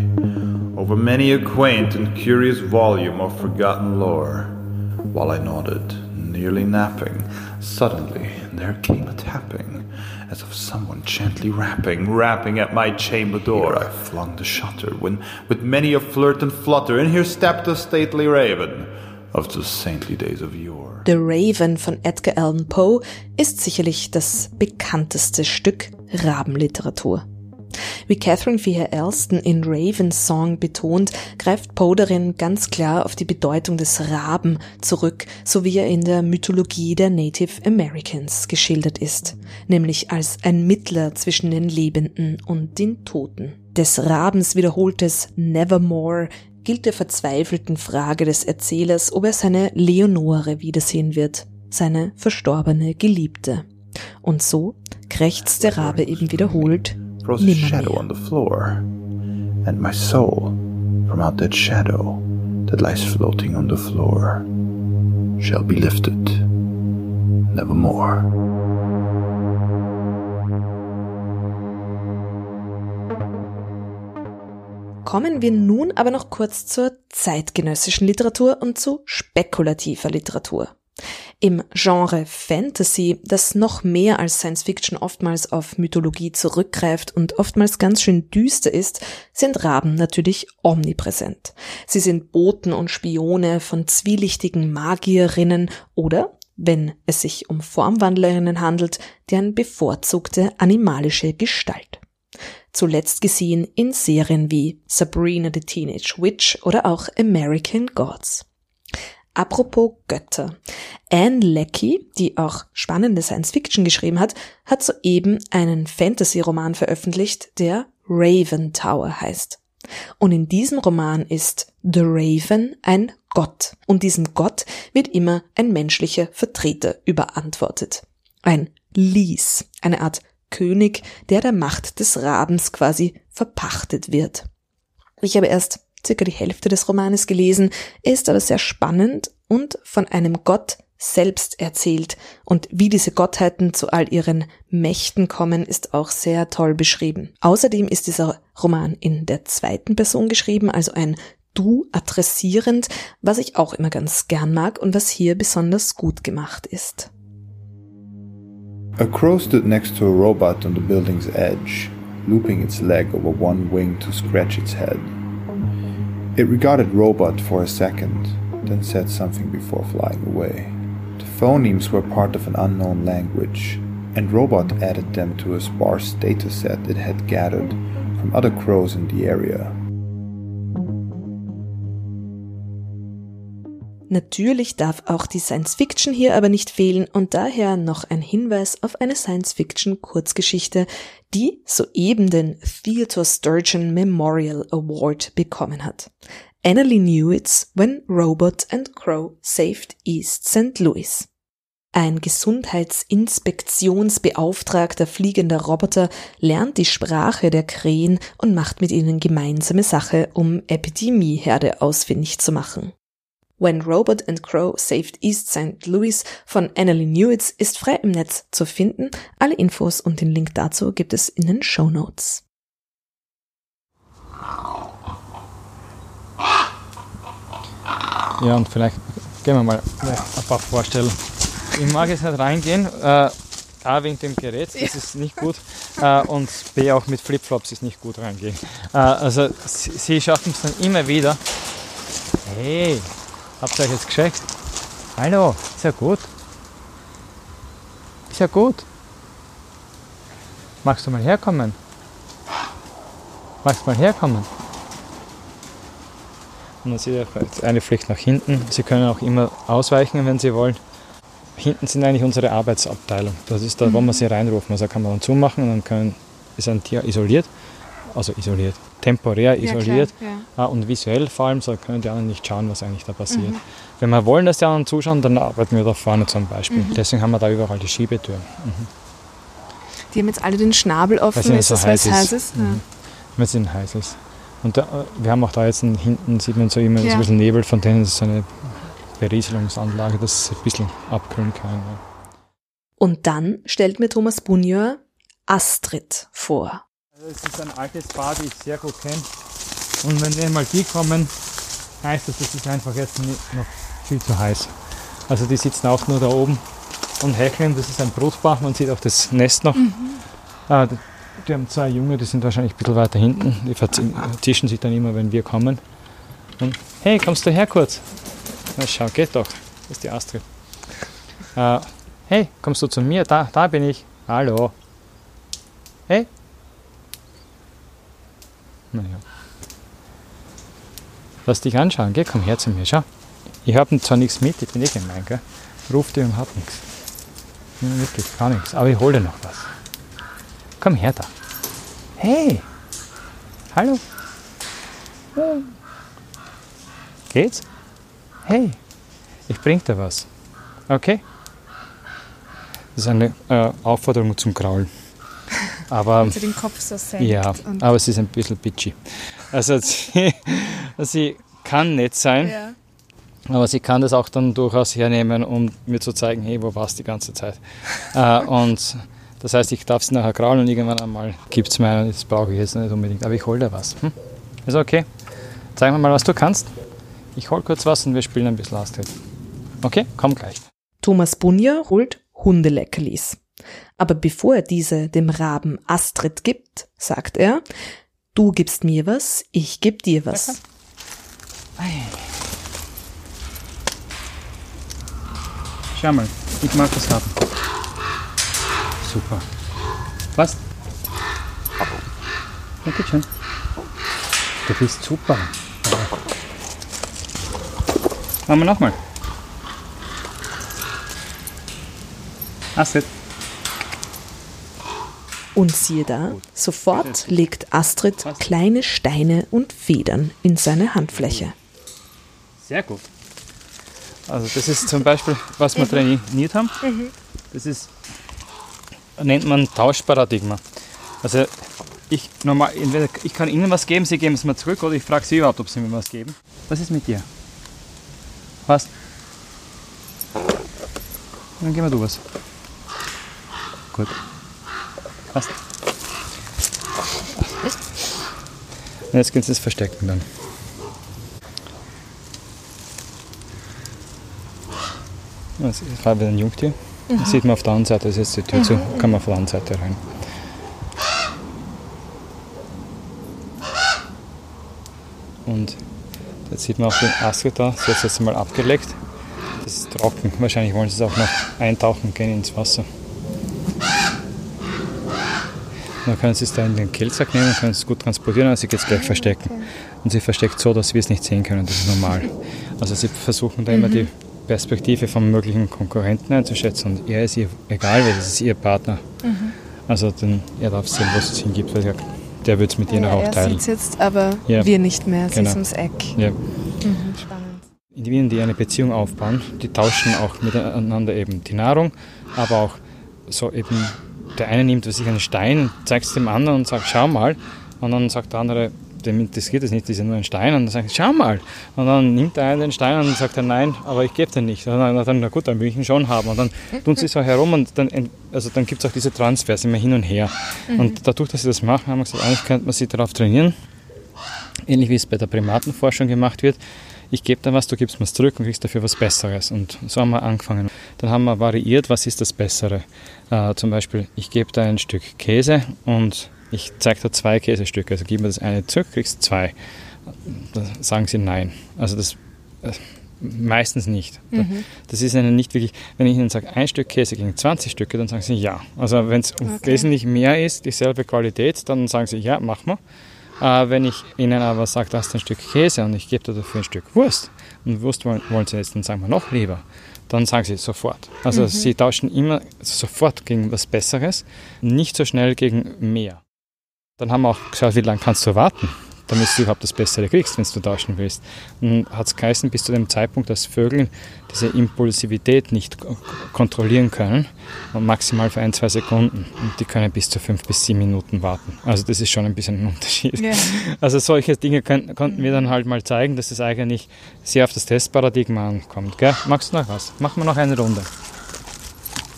over many a quaint and curious volume of forgotten lore, while I nodded, nearly napping, suddenly there came a tapping, as of someone gently rapping, rapping at my chamber door. Here I flung the shutter, when with many a flirt and flutter, in here stepped a stately raven of the saintly days of yore. The Raven von Edgar Allan Poe ist sicherlich das bekannteste Stück Rabenliteratur. Wie Catherine Feher Elston in Raven's Song betont, greift Poe darin ganz klar auf die Bedeutung des Raben zurück, so wie er in der Mythologie der Native Americans geschildert ist, nämlich als ein Mittler zwischen den Lebenden und den Toten. Des Rabens wiederholtes Nevermore gilt der verzweifelten Frage des Erzählers, ob er seine Leonore wiedersehen wird, seine verstorbene Geliebte. Und so krächzt der Rabe eben wiederholt, nimmermehr. And my soul, from out that shadow that lies floating on the floor, shall be lifted nevermore. Kommen wir nun aber noch kurz zur zeitgenössischen Literatur und zu spekulativer Literatur. Im Genre Fantasy, das noch mehr als Science Fiction oftmals auf Mythologie zurückgreift und oftmals ganz schön düster ist, sind Raben natürlich omnipräsent. Sie sind Boten und Spione von zwielichtigen Magierinnen oder, wenn es sich um Formwandlerinnen handelt, deren bevorzugte animalische Gestalt. Zuletzt gesehen in Serien wie Sabrina the Teenage Witch oder auch American Gods. Apropos Götter. Anne Leckie, die auch spannende Science Fiction geschrieben hat, hat soeben einen Fantasy-Roman veröffentlicht, der Raven Tower heißt. Und in diesem Roman ist The Raven ein Gott. Und diesem Gott wird immer ein menschlicher Vertreter überantwortet. Ein Lies, eine Art König, der der Macht des Rabens quasi verpachtet wird. Ich habe erst circa die Hälfte des Romanes gelesen, ist aber sehr spannend und von einem Gott selbst erzählt. Und wie diese Gottheiten zu all ihren Mächten kommen, ist auch sehr toll beschrieben. Außerdem ist dieser Roman in der zweiten Person geschrieben, also ein Du adressierend, was ich auch immer ganz gern mag und was hier besonders gut gemacht ist. A crow stood next to a robot on the building's edge, looping its leg over one wing to scratch its head. It regarded Robot for a second, then said something before flying away. The phonemes were part of an unknown language, and Robot added them to a sparse dataset it had gathered from other crows in the area. Natürlich darf auch die Science Fiction hier aber nicht fehlen und daher noch ein Hinweis auf eine Science Fiction Kurzgeschichte, die soeben den Theodore Sturgeon Memorial Award bekommen hat. Annalie Newitz When Robot and Crow Saved East St. Louis. Ein Gesundheitsinspektionsbeauftragter fliegender Roboter lernt die Sprache der Krähen und macht mit ihnen gemeinsame Sache, um Epidemieherde ausfindig zu machen. When Robot and Crow Saved East St. Louis von Annalie Newitz ist frei im Netz zu finden. Alle Infos und den Link dazu gibt es in den Show Notes. Ja, und vielleicht gehen wir mal ein paar vorstellen. Ich mag jetzt nicht reingehen, äh, A wegen dem Gerät, das ja. ist nicht gut, äh, und B auch mit Flipflops ist nicht gut reingehen. Äh, also sie, sie schaffen es dann immer wieder. Hey, Habt ihr euch jetzt gescheckt? Hallo, ist ja gut. Ist ja gut. Magst du mal herkommen? Magst du mal herkommen? Und dann seht ihr eine Pflicht nach hinten. Sie können auch immer ausweichen, wenn Sie wollen. Hinten sind eigentlich unsere Arbeitsabteilung. Das ist da, mhm. wo wir sie reinrufen. Also kann man dann zumachen und dann können, ist ein Tier isoliert. Also isoliert temporär isoliert ja, ja. und visuell vor allem, so können die anderen nicht schauen, was eigentlich da passiert. Mhm. Wenn wir wollen, dass die anderen zuschauen, dann arbeiten wir da vorne zum Beispiel. Mhm. Deswegen haben wir da überall die Schiebetüren. Mhm. Die haben jetzt alle den Schnabel offen, weil ist so das, heiß, heiß ist? Mhm. Weil es ihnen heiß ist. Und da, wir haben auch da jetzt hinten, sieht man so immer ja. so ein bisschen Nebel, von denen ist so eine Berieselungsanlage, dass es ein bisschen abkühlen kann. Ja. Und dann stellt mir Thomas Bunjör Astrid vor. Es ist ein altes Paar, das ich sehr gut kenne. Und wenn einmal die kommen, heißt das, das ist einfach jetzt noch viel zu heiß. Also die sitzen auch nur da oben und hecheln. Das ist ein Brutpaar, man sieht auch das Nest noch. Mhm. Ah, die haben zwei Junge, die sind wahrscheinlich ein bisschen weiter hinten. Die vertischen sich dann immer, wenn wir kommen. Und hey, kommst du her kurz? Na schau, geht doch. Das ist die Astrid. Äh, hey, kommst du zu mir? Da, da bin ich. Hallo. Hey, naja. Lass dich anschauen, geh, komm her zu mir, schau. Ich habe zwar nichts mit, ich bin eh gemein, gell? Ruf dir und hab nichts. Wirklich, gar nichts. Aber ich hole dir noch was. Komm her da. Hey! Hallo? Geht's? Hey! Ich bring dir was. Okay? Das ist eine äh, Aufforderung zum Kraulen. Aber, also den Kopf so senkt. Ja, aber sie ist ein bisschen bitchy. Also sie, sie kann nett sein, ja. aber sie kann das auch dann durchaus hernehmen, um mir zu zeigen, hey, wo warst du die ganze Zeit? äh, und das heißt, ich darf sie nachher kraulen und irgendwann einmal gibt es mir, das brauche ich jetzt nicht unbedingt, aber ich hole dir was. Hm? Ist okay? Zeig mir mal, was du kannst. Ich hole kurz was und wir spielen ein bisschen Astrid. Okay, komm gleich. Thomas Bunja holt Hundeleckerlis. Aber bevor er diese dem Raben Astrid gibt, sagt er, du gibst mir was, ich geb dir was. Schau mal, ich mag das haben. Super. Was? Danke schön. Du bist super. Machen wir nochmal. Astrid. Und siehe da, sofort legt Astrid kleine Steine und Federn in seine Handfläche. Sehr gut. Also das ist zum Beispiel, was wir trainiert haben. Das ist, nennt man Tauschparadigma. Also ich, normal, ich kann Ihnen was geben, Sie geben es mir zurück oder ich frage Sie überhaupt, ob Sie mir was geben. Was ist mit dir? Was? Dann gib mir du was. Gut. Passt. Und jetzt geht es verstecken dann. Das war wieder ein Jungtier. Das sieht man auf der anderen Seite, das ist jetzt die Tür zu, kann man auf der anderen Seite rein. Und jetzt sieht man auch den Astrid da, hat es jetzt mal abgeleckt. Das ist trocken, wahrscheinlich wollen sie es auch noch eintauchen gehen ins Wasser. Dann können sie es da in den Kehlsack nehmen und können es gut transportieren, aber sie geht es gleich verstecken. Und sie versteckt so, dass wir es nicht sehen können, das ist normal. Also sie versuchen da immer die Perspektive vom möglichen Konkurrenten einzuschätzen und er ist ihr egal, weil das ist ihr Partner. Also dann, er darf sehen, wo es hingibt, weil er, der wird es mit ihr Ja, auch er teilen. sieht jetzt, aber Ja. wir nicht mehr. Sie Genau. ist ums Eck. Ja. Mhm, spannend. Individuen, die eine Beziehung aufbauen, die tauschen auch miteinander eben die Nahrung, aber auch so eben, der eine nimmt sich einen Stein, zeigt es dem anderen und sagt, schau mal, und dann sagt der andere, dem interessiert es nicht, das ist ja nur ein Stein, und dann sagt er, schau mal, und dann nimmt der eine den Stein und sagt er, nein, aber ich gebe den nicht, und dann, dann, na gut, dann will ich ihn schon haben, und dann tun sie so herum und dann, also dann gibt es auch diese Transfers immer hin und her, und dadurch, dass sie das machen, haben wir gesagt, eigentlich könnte man sie darauf trainieren, ähnlich wie es bei der Primatenforschung gemacht wird. Ich gebe dann was, du gibst mir es zurück und kriegst dafür was Besseres. Und so haben wir angefangen. Dann haben wir variiert, was ist das Bessere. Äh, zum Beispiel, ich gebe da ein Stück Käse und ich zeige da zwei Käsestücke. Also gib mir das eine zurück, kriegst zwei. Da sagen sie nein. Also das äh, meistens nicht. Da- Das ist ihnen nicht wirklich, wenn ich ihnen sage, ein Stück Käse gegen 20 Stücke, dann sagen sie ja. Also wenn es wesentlich mehr ist, dieselbe Qualität, dann sagen sie ja, mach mal. Äh, wenn ich ihnen aber sage, das ist ein Stück Käse und ich gebe dir dafür ein Stück Wurst und Wurst wollen, wollen sie jetzt, dann sagen wir noch lieber, dann sagen sie sofort. Also sie tauschen immer sofort gegen was Besseres, nicht so schnell gegen mehr. Dann haben wir auch geschaut, wie lange kannst du warten, damit du überhaupt das Bessere kriegst, wenn du tauschen willst. Und hat es geheißen, bis zu dem Zeitpunkt, dass Vögel diese Impulsivität nicht kontrollieren können und maximal für ein, zwei Sekunden. Und die können bis zu fünf bis sieben Minuten warten. Also das ist schon ein bisschen ein Unterschied. Also solche Dinge können, konnten wir dann halt mal zeigen, dass es eigentlich sehr auf das Testparadigma ankommt. Gell? Magst du noch was? Machen wir noch eine Runde.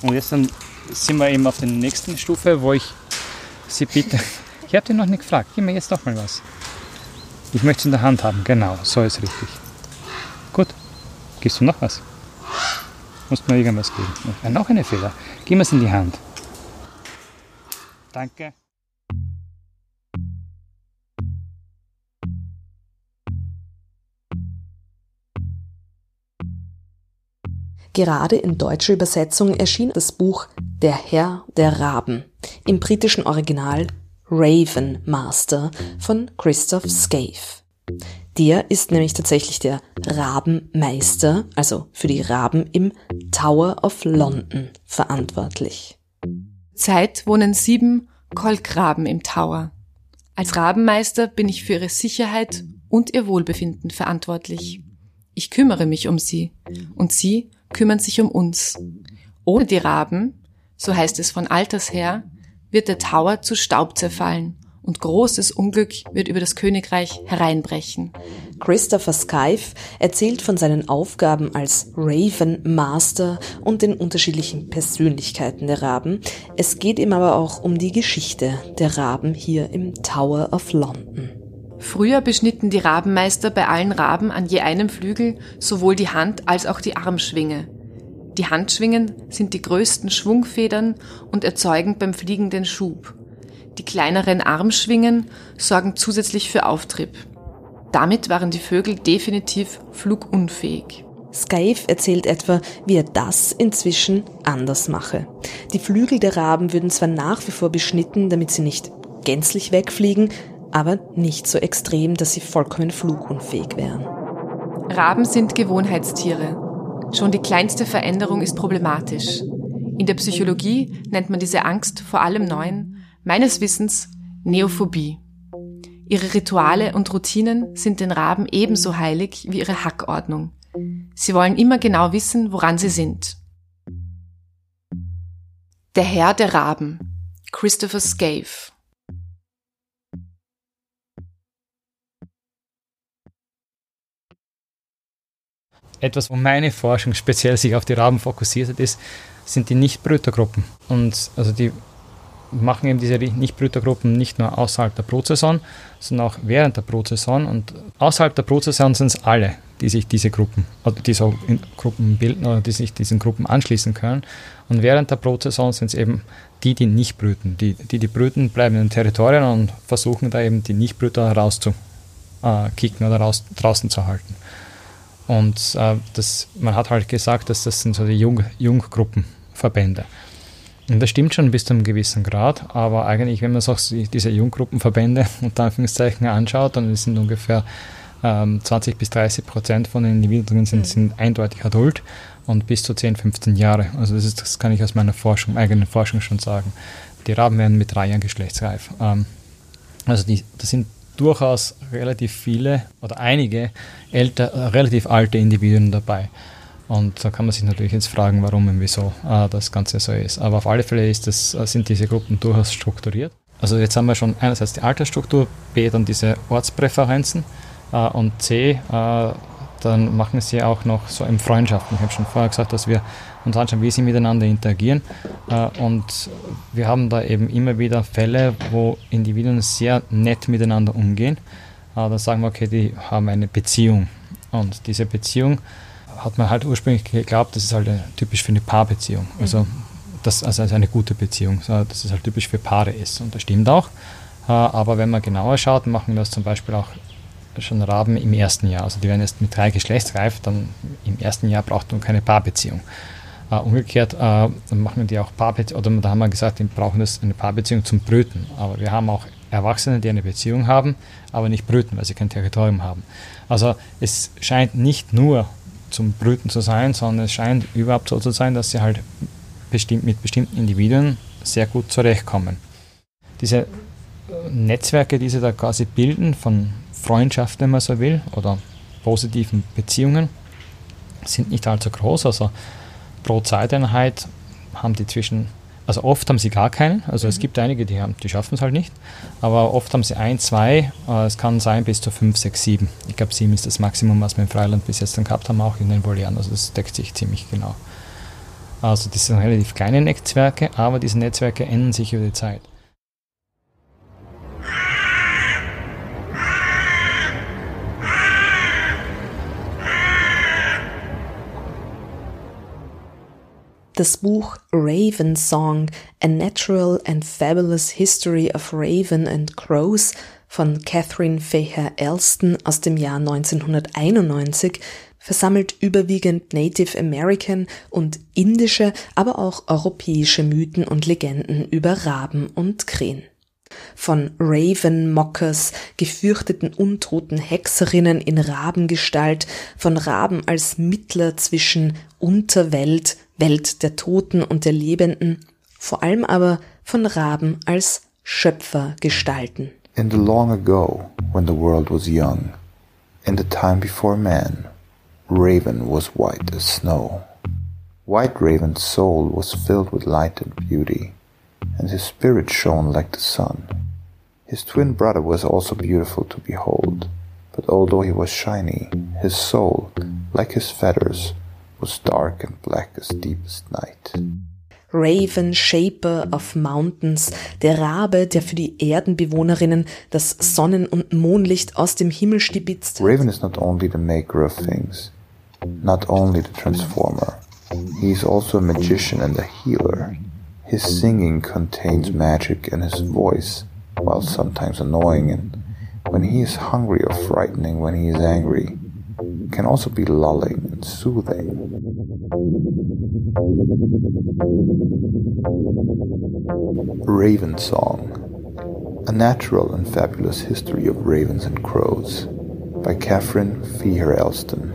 Und jetzt dann sind wir eben auf der nächsten Stufe, wo ich Sie bitte. Ich habe dich noch nicht gefragt. Gib mir jetzt doch mal was. Ich möchte es in der Hand haben. Genau, so ist richtig. Gut. Gibst du noch was? Musst mir irgendwas geben. Ah, noch eine Feder. Gib mir es in die Hand. Danke. Gerade in deutscher Übersetzung erschien das Buch Der Herr der Raben, im britischen Original Raven Master von Christoph Scaife. Der ist nämlich tatsächlich der Rabenmeister, also für die Raben im Tower of London verantwortlich. Zeit wohnen sieben Kolkraben im Tower. Als Rabenmeister bin ich für ihre Sicherheit und ihr Wohlbefinden verantwortlich. Ich kümmere mich um sie und sie kümmern sich um uns. Ohne die Raben, so heißt es von alters her, wird der Tower zu Staub zerfallen und großes Unglück wird über das Königreich hereinbrechen. Christopher Skyfe erzählt von seinen Aufgaben als Raven Master und den unterschiedlichen Persönlichkeiten der Raben. Es geht ihm aber auch um die Geschichte der Raben hier im Tower of London. Früher beschnitten die Rabenmeister bei allen Raben an je einem Flügel sowohl die Hand als auch die Armschwinge. Die Handschwingen sind die größten Schwungfedern und erzeugen beim Fliegen den Schub. Die kleineren Armschwingen sorgen zusätzlich für Auftrieb. Damit waren die Vögel definitiv flugunfähig. Skyfe erzählt etwa, wie er das inzwischen anders mache. Die Flügel der Raben würden zwar nach wie vor beschnitten, damit sie nicht gänzlich wegfliegen, aber nicht so extrem, dass sie vollkommen flugunfähig wären. Raben sind Gewohnheitstiere. Schon die kleinste Veränderung ist problematisch. In der Psychologie nennt man diese Angst vor allem Neuen, meines Wissens, Neophobie. Ihre Rituale und Routinen sind den Raben ebenso heilig wie ihre Hackordnung. Sie wollen immer genau wissen, woran sie sind. Der Herr der Raben, Christopher Scave. Etwas, wo meine Forschung speziell sich auf die Raben fokussiert hat, ist, sind die Nichtbrütergruppen. Und also die machen eben diese Nichtbrütergruppen nicht nur außerhalb der Brutsaison, sondern auch während der Brutsaison. Und außerhalb der Brutsaison sind es alle, die sich diese Gruppen, oder die Gruppen bilden oder die sich diesen Gruppen anschließen können. Und während der Brutsaison sind es eben die, die nicht brüten. Die, die, die brüten, bleiben in den Territorien und versuchen da eben die Nichtbrüter rauszukicken oder raus, draußen zu halten. Und äh, das, man hat halt gesagt, dass das sind so die Jung, Junggruppenverbände. Und das stimmt schon bis zu einem gewissen Grad, aber eigentlich, wenn man sich diese Junggruppenverbände unter Anführungszeichen anschaut, dann sind ungefähr ähm, 20 bis 30 Prozent von den Individuen sind, mhm. sind eindeutig adult und bis zu 10, 15 Jahre. Also das, ist, das kann ich aus meiner Forschung, eigenen Forschung schon sagen. Die Raben werden mit drei Jahren geschlechtsreif. Ähm, also die, das sind durchaus relativ viele oder einige älter, äh, relativ alte Individuen dabei. Und da kann man sich natürlich jetzt fragen, warum und wieso äh, das Ganze so ist. Aber auf alle Fälle ist das, äh, sind diese Gruppen durchaus strukturiert. Also jetzt haben wir schon einerseits die Altersstruktur, B dann diese Ortspräferenzen äh, und C, äh, dann machen sie auch noch so in Freundschaften. Ich habe schon vorher gesagt, dass wir uns anschauen, wie sie miteinander interagieren. Äh, und wir haben da eben immer wieder Fälle, wo Individuen sehr nett miteinander umgehen. Äh, dann sagen wir, okay, die haben eine Beziehung. Und diese Beziehung hat man halt ursprünglich geglaubt, das ist halt typisch für eine Paarbeziehung. Mhm. Also, das, also eine gute Beziehung, dass es halt typisch für Paare ist. Und das stimmt auch. Äh, aber wenn man genauer schaut, machen wir das zum Beispiel auch schon Raben im ersten Jahr. Also die werden jetzt mit drei geschlechtsreif, dann im ersten Jahr braucht man keine Paarbeziehung. Uh, umgekehrt uh, machen die auch Paarbeziehungen, oder da haben wir gesagt, die brauchen das eine Paarbeziehung zum Brüten. Aber wir haben auch Erwachsene, die eine Beziehung haben, aber nicht brüten, weil sie kein Territorium haben. Also es scheint nicht nur zum Brüten zu sein, sondern es scheint überhaupt so zu sein, dass sie halt bestimmt, mit bestimmten Individuen sehr gut zurechtkommen. Diese äh, Netzwerke, die sie da quasi bilden, von Freundschaft, wenn man so will, oder positiven Beziehungen, sind nicht allzu groß. Also pro Zeiteinheit haben die zwischen, also oft haben sie gar keinen, also mhm. es gibt einige, die, haben, die schaffen es halt nicht, aber oft haben sie ein, zwei, äh, es kann sein bis zu fünf, sechs, sieben. Ich glaube, sieben ist das Maximum, was wir im Freiland bis jetzt dann gehabt haben, auch in den Volieren, also das deckt sich ziemlich genau. Also das sind relativ kleine Netzwerke, aber diese Netzwerke ändern sich über die Zeit. Das Buch Raven Song, A Natural and Fabulous History of Raven and Crows von Catherine Feher Elston aus dem Jahr 1991 versammelt überwiegend Native American und indische, aber auch europäische Mythen und Legenden über Raben und Krähen. Von Raven-Mockers, gefürchteten untoten Hexerinnen in Rabengestalt, von Raben als Mittler zwischen Unterwelt, Welt der Toten und der Lebenden, vor allem aber von Raben als Schöpfergestalten. In the long ago, when the world was young, in the time before man, Raven was white as snow. White Raven's soul was filled with light and beauty. and his spirit shone like the sun. His twin brother was also beautiful to behold, but although he was shiny, his soul, like his feathers, was dark and black as deepest night. Raven, Shaper of Mountains, der Rabe, der für die Erdenbewohnerinnen das Sonnen- und Mondlicht aus dem Himmel stibitzt. Raven is not only the maker of things, not only the transformer, he is also a magician and a healer. His singing contains magic in his voice, while sometimes annoying, and when he is hungry or frightening when he is angry, can also be lulling and soothing. Raven Song A Natural and Fabulous History of Ravens and Crows by Catherine Feher Elston.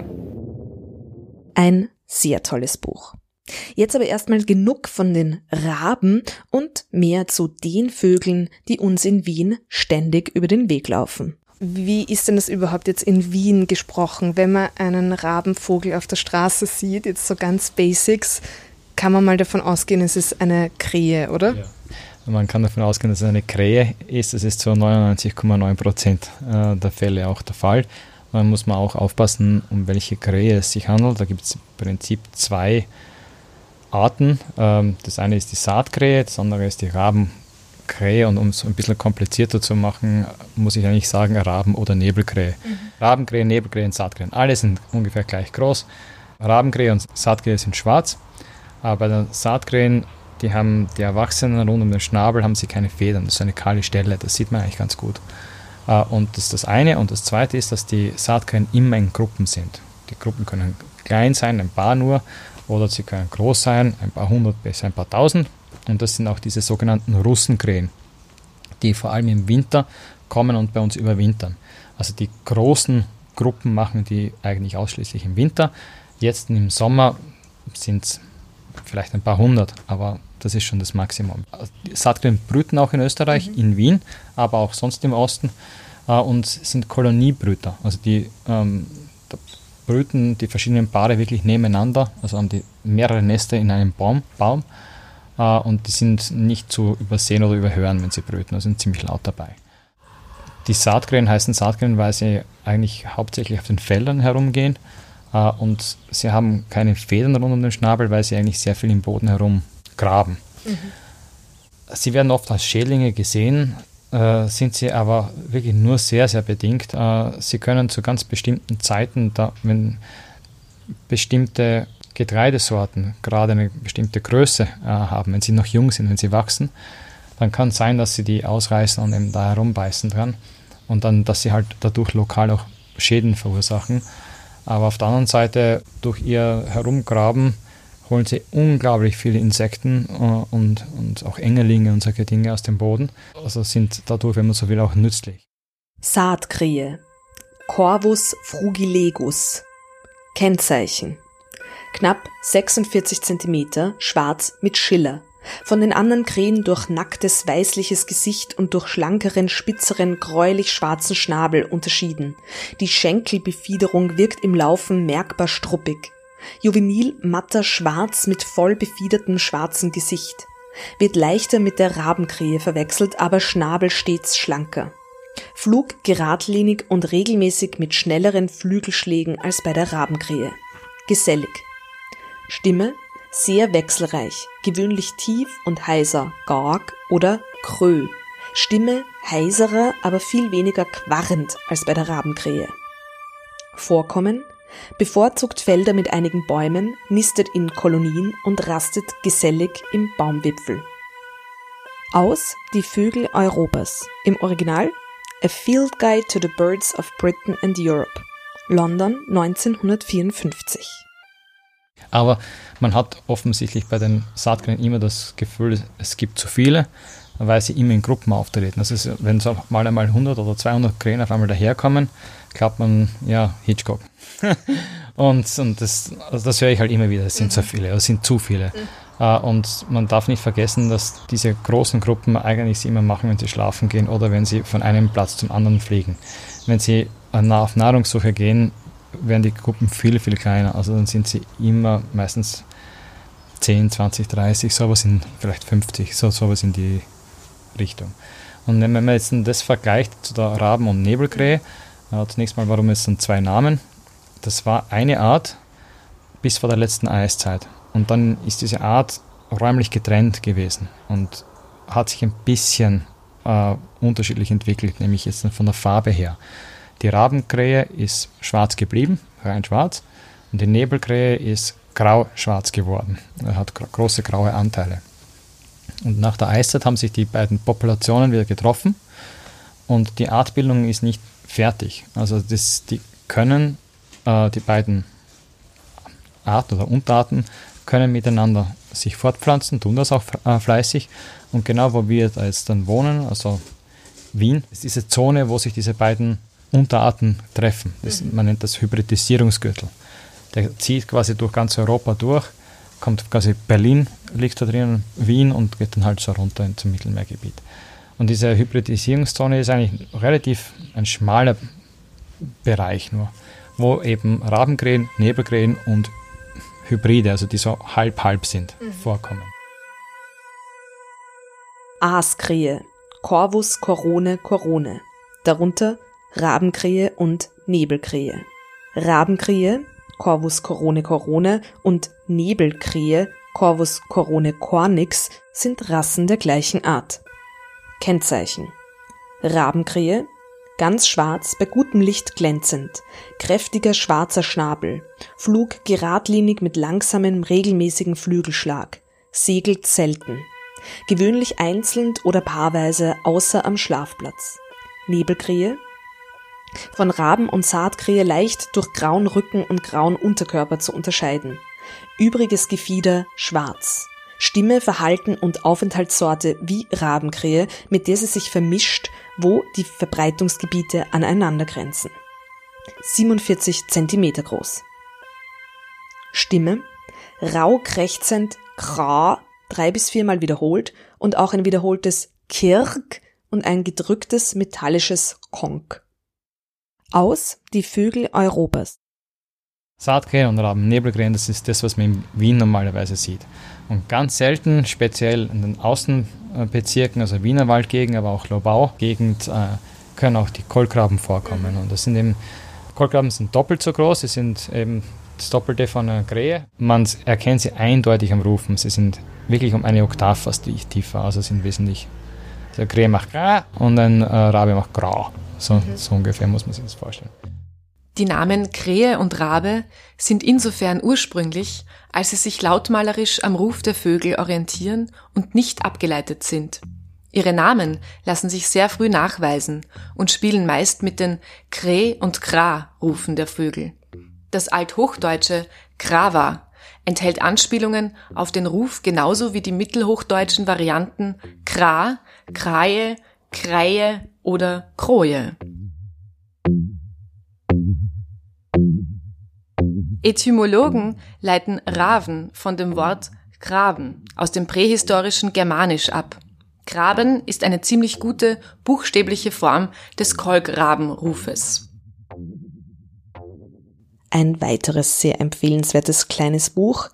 Ein sehr tolles Buch. Jetzt aber erstmal genug von den Raben und mehr zu den Vögeln, die uns in Wien ständig über den Weg laufen. Wie ist denn das überhaupt jetzt in Wien gesprochen, wenn man einen Rabenvogel auf der Straße sieht, jetzt so ganz Basics, kann man mal davon ausgehen, es ist eine Krähe, oder? Ja. Man kann davon ausgehen, dass es eine Krähe ist. Das ist zu 99,9 Prozent äh, der Fälle auch der Fall. Man muss man auch aufpassen, um welche Krähe es sich handelt. Da gibt es im Prinzip zwei Arten. Ähm, das eine ist die Saatkrähe, das andere ist die Rabenkrähe. Und um es ein bisschen komplizierter zu machen, muss ich eigentlich sagen Raben- oder Nebelkrähe. Mhm. Rabenkrähe, Nebelkrähe und Saatkrähe. Alle sind ungefähr gleich groß. Rabenkrähe und Saatkrähe sind schwarz. Aber bei den Saatkrähen, die haben die Erwachsenen rund um den Schnabel, haben sie keine Federn. Das ist eine kahle Stelle. Das sieht man eigentlich ganz gut. Äh, und das ist das eine. Und das zweite ist, dass die Saatkrähen immer in Gruppen sind. Die Gruppen können klein sein, ein paar nur, oder sie können groß sein, ein paar hundert bis ein paar tausend. Und das sind auch diese sogenannten Russenkrähen, die vor allem im Winter kommen und bei uns überwintern. Also die großen Gruppen machen die eigentlich ausschließlich im Winter. Jetzt im Sommer sind es vielleicht ein paar hundert, aber das ist schon das Maximum. Saatkrähen brüten auch in Österreich, mhm. in Wien, aber auch sonst im Osten äh, und sind Koloniebrüter. Also die ähm, brüten die verschiedenen Paare wirklich nebeneinander, also haben die mehrere Nester in einem Baum, Baum äh, und die sind nicht zu übersehen oder überhören, wenn sie brüten, also sind ziemlich laut dabei. Die Saatkrähen heißen Saatkrähen, weil sie eigentlich hauptsächlich auf den Feldern herumgehen äh, und sie haben keine Federn rund um den Schnabel, weil sie eigentlich sehr viel im Boden herum graben. Mhm. Sie werden oft als Schädlinge gesehen, äh, sind sie aber wirklich nur sehr, sehr bedingt. Äh, sie können zu ganz bestimmten Zeiten, da, wenn bestimmte Getreidesorten gerade eine bestimmte Größe äh, haben, wenn sie noch jung sind, wenn sie wachsen, dann kann es sein, dass sie die ausreißen und eben da herumbeißen dran und dann, dass sie halt dadurch lokal auch Schäden verursachen. Aber auf der anderen Seite, durch ihr Herumgraben, holen sie unglaublich viele Insekten äh, und, und auch Engelinge und solche Dinge aus dem Boden. Also sind dadurch, wenn man so will, auch nützlich. Saatkrähe. Corvus frugilegus. Kennzeichen. Knapp 46 cm, schwarz mit Schiller. Von den anderen Krähen durch nacktes weißliches Gesicht und durch schlankeren, spitzeren, gräulich schwarzen Schnabel unterschieden. Die Schenkelbefiederung wirkt im Laufen merkbar struppig. Juvenil matter Schwarz mit voll befiedertem schwarzen Gesicht. Wird leichter mit der Rabenkrähe verwechselt, aber Schnabel stets schlanker. Flug geradlinig und regelmäßig mit schnelleren Flügelschlägen als bei der Rabenkrähe. Gesellig. Stimme sehr wechselreich, gewöhnlich tief und heiser, garg oder krö. Stimme heiserer, aber viel weniger quarrend als bei der Rabenkrähe. Vorkommen bevorzugt Felder mit einigen Bäumen, nistet in Kolonien und rastet gesellig im Baumwipfel. Aus Die Vögel Europas. Im Original A Field Guide to the Birds of Britain and Europe. London 1954. Aber man hat offensichtlich bei den Saatkrähen immer das Gefühl, es gibt zu viele, weil sie immer in Gruppen auftreten. Das ist, wenn so mal einmal 100 oder 200 Krähen auf einmal daherkommen, glaubt man, ja, Hitchcock. und und das, also das höre ich halt immer wieder, es sind mhm. zu viele, es sind zu viele. Mhm. Uh, und man darf nicht vergessen, dass diese großen Gruppen eigentlich sie immer machen, wenn sie schlafen gehen oder wenn sie von einem Platz zum anderen fliegen. Wenn sie auf Nahrungssuche gehen, werden die Gruppen viel, viel kleiner. Also dann sind sie immer meistens 10, 20, 30, sowas in vielleicht 50, so, sowas in die Richtung. Und wenn man jetzt das vergleicht zu der Raben- und Nebelkrähe, äh, zunächst mal, warum es dann zwei Namen? Das war eine Art bis vor der letzten Eiszeit. Und dann ist diese Art räumlich getrennt gewesen und hat sich ein bisschen äh, unterschiedlich entwickelt, nämlich jetzt von der Farbe her. Die Rabenkrähe ist schwarz geblieben, rein schwarz, und die Nebelkrähe ist grau-schwarz geworden. Er hat große graue Anteile. Und nach der Eiszeit haben sich die beiden Populationen wieder getroffen und die Artbildung ist nicht fertig. Also das, die können, äh, die beiden Arten oder Unterarten können miteinander sich fortpflanzen, tun das auch äh, fleißig. Und genau wo wir da jetzt dann wohnen, also Wien. Ist diese Zone, wo sich diese beiden Unterarten treffen. Das, man nennt das Hybridisierungsgürtel. Der zieht quasi durch ganz Europa durch, kommt quasi Berlin, liegt da drin, Wien und geht dann halt so runter zum Mittelmeergebiet. Und diese Hybridisierungszone ist eigentlich relativ ein schmaler Bereich nur, wo eben Rabenkrähen, Nebelkrähen und Hybride, also die so halb-halb sind, mhm. vorkommen. Aaskrähe, Corvus corone corone, darunter Rabenkrähe und Nebelkrähe. Rabenkrähe, Corvus corone corone und Nebelkrähe, Corvus corone cornix sind Rassen der gleichen Art. Kennzeichen Rabenkrähe, ganz schwarz, bei gutem Licht glänzend, kräftiger schwarzer Schnabel, Flug geradlinig mit langsamem, regelmäßigen Flügelschlag, segelt selten, gewöhnlich einzeln oder paarweise außer am Schlafplatz. Nebelkrähe, von Raben und Saatkrähe leicht durch grauen Rücken und grauen Unterkörper zu unterscheiden. Übriges Gefieder schwarz. Stimme, Verhalten und Aufenthaltssorte wie Rabenkrähe, mit der sie sich vermischt, wo die Verbreitungsgebiete aneinander grenzen. 47 cm groß. Stimme, rau krächzend, kra, drei bis viermal wiederholt und auch ein wiederholtes Kirk und ein gedrücktes metallisches Konk. Aus die Vögel Europas. Saatkrähen und Raben, Nebelkrähen, das ist das, was man in Wien normalerweise sieht. Und ganz selten, speziell in den Außenbezirken, also Wiener Waldgegend, aber auch Lobau-Gegend, äh, können auch die Kolkraben vorkommen. Und das sind eben, Kolkraben sind doppelt so groß, sie sind eben das Doppelte von einer Krähe. Man erkennt sie eindeutig am Rufen. Sie sind wirklich um eine Oktav fast tiefer, also sind wesentlich. Der Krähe macht Gra und ein äh, Rabe macht Grau. So, mhm. so ungefähr muss man sich das vorstellen. Die Namen Krähe und Rabe sind insofern ursprünglich, als sie sich lautmalerisch am Ruf der Vögel orientieren und nicht abgeleitet sind. Ihre Namen lassen sich sehr früh nachweisen und spielen meist mit den Krä und Kra Rufen der Vögel. Das althochdeutsche Krava enthält Anspielungen auf den Ruf genauso wie die mittelhochdeutschen Varianten Kra, Kraje, Kreie oder Kroje. Etymologen leiten Raven von dem Wort Graben aus dem prähistorischen Germanisch ab. Graben ist eine ziemlich gute buchstäbliche Form des Kolkrabenrufes. Ein weiteres sehr empfehlenswertes kleines Buch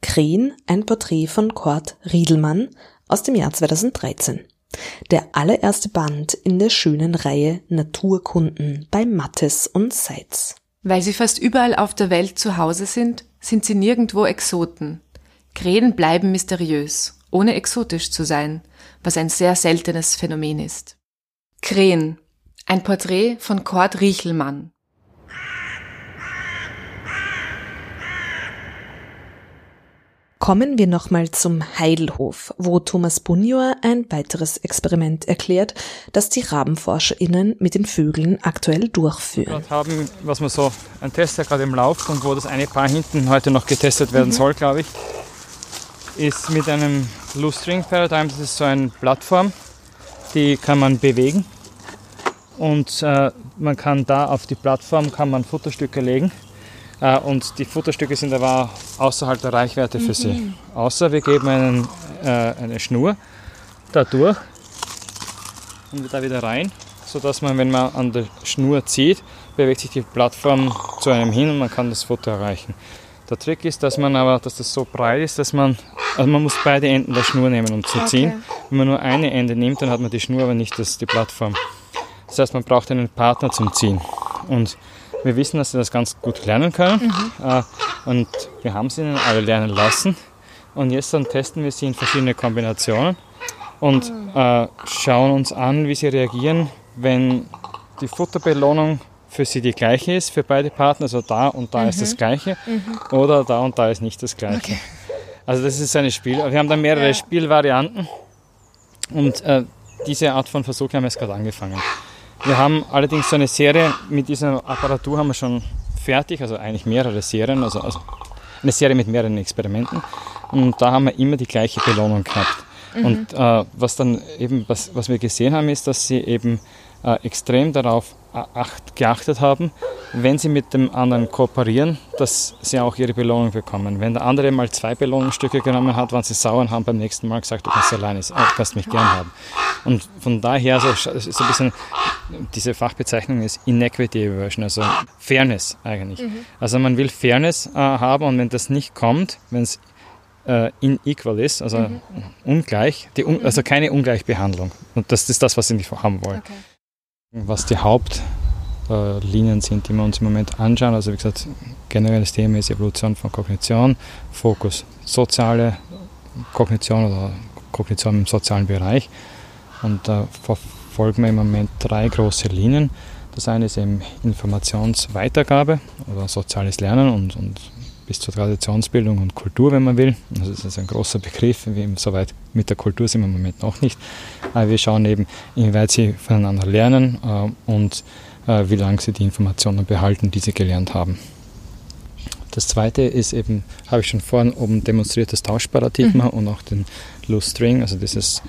Krähen, ein Porträt von Kurt Riedelmann aus dem Jahr 2013. Der allererste Band in der schönen Reihe Naturkunden bei Mattes und Seitz. Weil sie fast überall auf der Welt zu Hause sind, sind sie nirgendwo Exoten. Krähen bleiben mysteriös, ohne exotisch zu sein, was ein sehr seltenes Phänomen ist. Krähen. Ein Porträt von Kurt Riechelmann. Kommen wir nochmal zum Heidelhof, wo Thomas Bunjor ein weiteres Experiment erklärt, das die RabenforscherInnen mit den Vögeln aktuell durchführen. Wir haben, was man so, ein Test, der gerade im Lauf und wo das eine Paar hinten heute noch getestet werden mhm. soll, glaube ich, ist mit einem Blue String Paradigm. Das ist so eine Plattform, die kann man bewegen und äh, man kann da auf die Plattform kann man Futterstücke legen äh, und die Futterstücke sind aber außerhalb der Reichweite für mhm. sie. Außer wir geben einen, äh, eine Schnur da durch und da wieder rein, sodass man, wenn man an der Schnur zieht, bewegt sich die Plattform zu einem hin und man kann das Futter erreichen. Der Trick ist, dass man aber, dass das so breit ist, dass man, also man muss beide Enden der Schnur nehmen, um zu ziehen. Okay. Wenn man nur eine Ende nimmt, dann hat man die Schnur, aber nicht das, die Plattform. Das heißt, man braucht einen Partner zum Ziehen. Und wir wissen, dass sie das ganz gut lernen können mhm. und wir haben sie ihnen alle lernen lassen. Und jetzt dann testen wir sie in verschiedene Kombinationen und äh, schauen uns an, wie sie reagieren, wenn die Futterbelohnung für sie die gleiche ist, für beide Partner, also da und da mhm. ist das mhm. gleiche mhm. oder da und da ist nicht das gleiche. Okay. Also das ist eine Spiel. Wir haben da mehrere ja. Spielvarianten und äh, diese Art von Versuch haben wir jetzt gerade angefangen. Wir haben allerdings so eine Serie, mit dieser Apparatur haben wir schon fertig, also eigentlich mehrere Serien, also, also eine Serie mit mehreren Experimenten. Und da haben wir immer die gleiche Belohnung gehabt. Mhm. Und äh, was dann eben, was, was wir gesehen haben, ist, dass sie eben extrem darauf acht, geachtet haben, wenn sie mit dem anderen kooperieren, dass sie auch ihre Belohnung bekommen. Wenn der andere mal zwei Belohnungsstücke genommen hat, waren sie sauer und haben beim nächsten Mal gesagt, du kannst alleine, du kannst mich gern haben. Und von daher, so, so ein bisschen, diese Fachbezeichnung ist Inequity Aversion, also Fairness eigentlich. Mhm. Also man will Fairness äh, haben und wenn das nicht kommt, wenn es äh, inequal ist, also mhm. ungleich, die, also keine Ungleichbehandlung. Und das ist das, was sie nicht haben wollen. Okay. Was die Hauptlinien sind, die wir uns im Moment anschauen, also wie gesagt, generelles Thema ist Evolution von Kognition, Fokus soziale Kognition oder Kognition im sozialen Bereich. Und da verfolgen wir im Moment drei große Linien. Das eine ist eben Informationsweitergabe oder soziales Lernen und, und bis zur Traditionsbildung und Kultur, wenn man will. Also das ist ein großer Begriff, soweit mit der Kultur sind wir im Moment noch nicht. Aber wir schauen eben, inwieweit sie voneinander lernen äh, und äh, wie lange sie die Informationen behalten, die sie gelernt haben. Das zweite ist eben, habe ich schon vorhin oben demonstriert, das Tauschparadigma mhm. und auch den Loose String, also dieses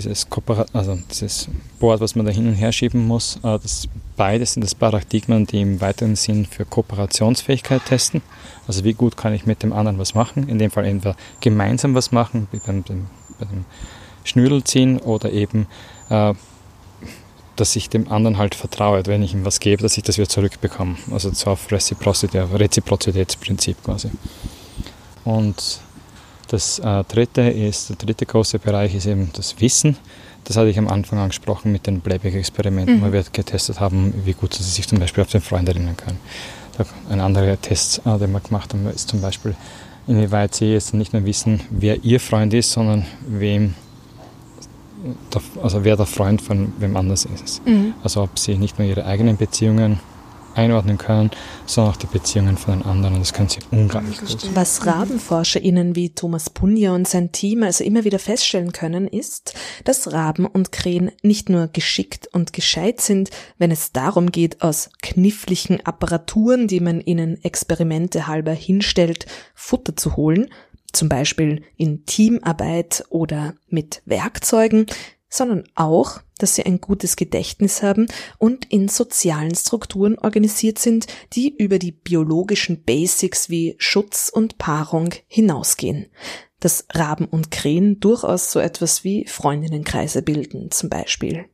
dieses, also dieses Board, was man da hin und her schieben muss, äh, das, beides sind das Paradigmen, die im weiteren Sinn für Kooperationsfähigkeit testen. Also wie gut kann ich mit dem anderen was machen, in dem Fall entweder gemeinsam was machen, wie beim, beim, beim Schnürl ziehen oder eben, äh, dass ich dem anderen halt vertraue, wenn ich ihm was gebe, dass ich das wieder zurückbekomme. Also so auf Reziprozität, Reziprozitätsprinzip quasi. Und das äh, dritte ist, der dritte große Bereich ist eben das Wissen. Das hatte ich am Anfang angesprochen mit den Playback-Experimenten, mhm. wo wir getestet haben, wie gut sie sich zum Beispiel auf den Freund erinnern können. Ein anderer Test, äh, den wir gemacht haben, ist zum Beispiel, inwieweit sie jetzt nicht nur wissen, wer ihr Freund ist, sondern wem der, also wer der Freund von wem anders ist. Mhm. Also ob sie nicht nur ihre eigenen Beziehungen einordnen können, sondern auch die Beziehungen von den anderen. Das können sie unglaublich gut. Was RabenforscherInnen wie Thomas Punja und sein Team also immer wieder feststellen können, ist, dass Raben und Krähen nicht nur geschickt und gescheit sind, wenn es darum geht, aus kniffligen Apparaturen, die man ihnen Experimente halber hinstellt, Futter zu holen, zum Beispiel in Teamarbeit oder mit Werkzeugen, sondern auch, dass sie ein gutes Gedächtnis haben und in sozialen Strukturen organisiert sind, die über die biologischen Basics wie Schutz und Paarung hinausgehen. Dass Raben und Krähen durchaus so etwas wie Freundinnenkreise bilden, zum Beispiel.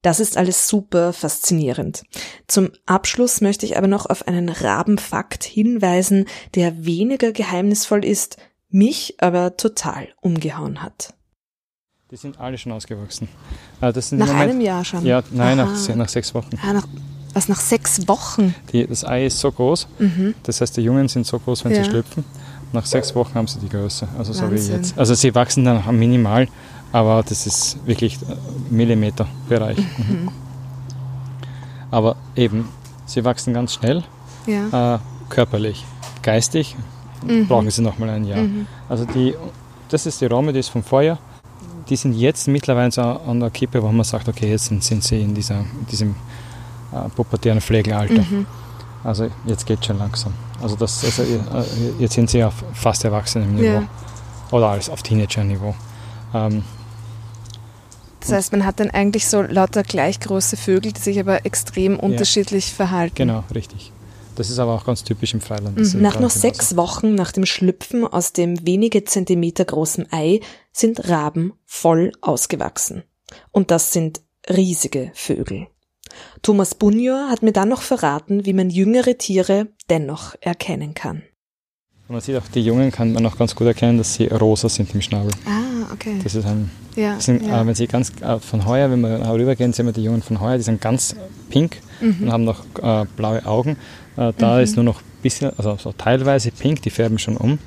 Das ist alles super faszinierend. Zum Abschluss möchte ich aber noch auf einen Rabenfakt hinweisen, der weniger geheimnisvoll ist, mich aber total umgehauen hat. Die sind alle schon ausgewachsen. Äh, nach Moment, einem Jahr schon? Ja, nein, nach, nach, sechs Wochen. Ah, nach, was, nach sechs Wochen? Die, das Ei ist so groß, mhm. das heißt, die Jungen sind so groß, wenn ja. sie schlüpfen. Nach sechs Wochen haben sie die Größe, also so wie jetzt. Also sie wachsen dann minimal, aber das ist wirklich äh, Millimeterbereich. Mhm. mhm. Aber eben, sie wachsen ganz schnell, ja. äh, körperlich. Geistig mhm. brauchen sie nochmal ein Jahr. Mhm. Also die, das ist die Rome, die ist vom Feuer die sind jetzt mittlerweile so an der Kippe, wo man sagt, okay, jetzt sind, sind sie in, dieser, in diesem äh, pubertären Pflegealter. Mhm. Also jetzt geht schon langsam. Also, das, also äh, jetzt sind sie auf fast Erwachsenenniveau. Ja. Oder alles auf Teenager-Niveau. Ähm, das heißt, man hat dann eigentlich so lauter gleich große Vögel, die sich aber extrem unterschiedlich ja. verhalten. Genau, richtig. Das ist aber auch ganz typisch im Freiland. Mhm. Nach nur sechs Wochen nach dem Schlüpfen aus dem wenige Zentimeter großen Ei sind Raben voll ausgewachsen. Und das sind riesige Vögel. Thomas Bunjor hat mir dann noch verraten, wie man jüngere Tiere dennoch erkennen kann. Man sieht auch, die Jungen kann man auch ganz gut erkennen, dass sie rosa sind im Schnabel. Ah, okay. Das ist ein, ja, sind, ja. Äh, wenn sie ganz äh, von heuer, wenn wir rübergehen, sehen wir die Jungen von heuer, die sind ganz pink mhm. und haben noch äh, blaue Augen. Äh, da mhm. ist nur noch ein bisschen, also so teilweise pink, die färben schon um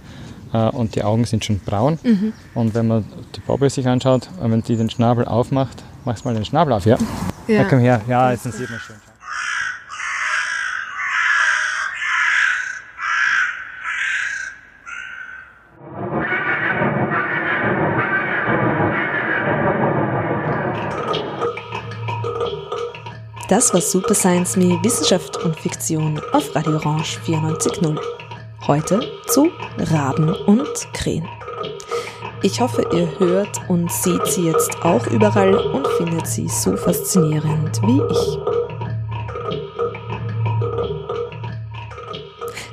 äh, und die Augen sind schon braun. Mhm. Und wenn man die Bobble sich anschaut, äh, wenn die den Schnabel aufmacht, machst du mal den Schnabel auf, ja? Ja, ja komm her, ja, jetzt sieht man schön. Das war Super Science Me Wissenschaft und Fiktion auf Radio Orange 94.0. Heute zu Raben und Krähen. Ich hoffe, ihr hört und seht sie jetzt auch überall und findet sie so faszinierend wie ich.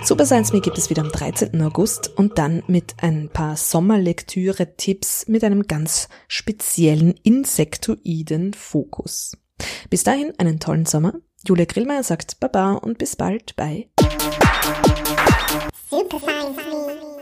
Super Science Me gibt es wieder am 13. August und dann mit ein paar Sommerlektüre-Tipps mit einem ganz speziellen insektoiden Fokus. Bis dahin einen tollen Sommer. Julia Grillmeier sagt Baba und bis bald. Bye. Super Science Me.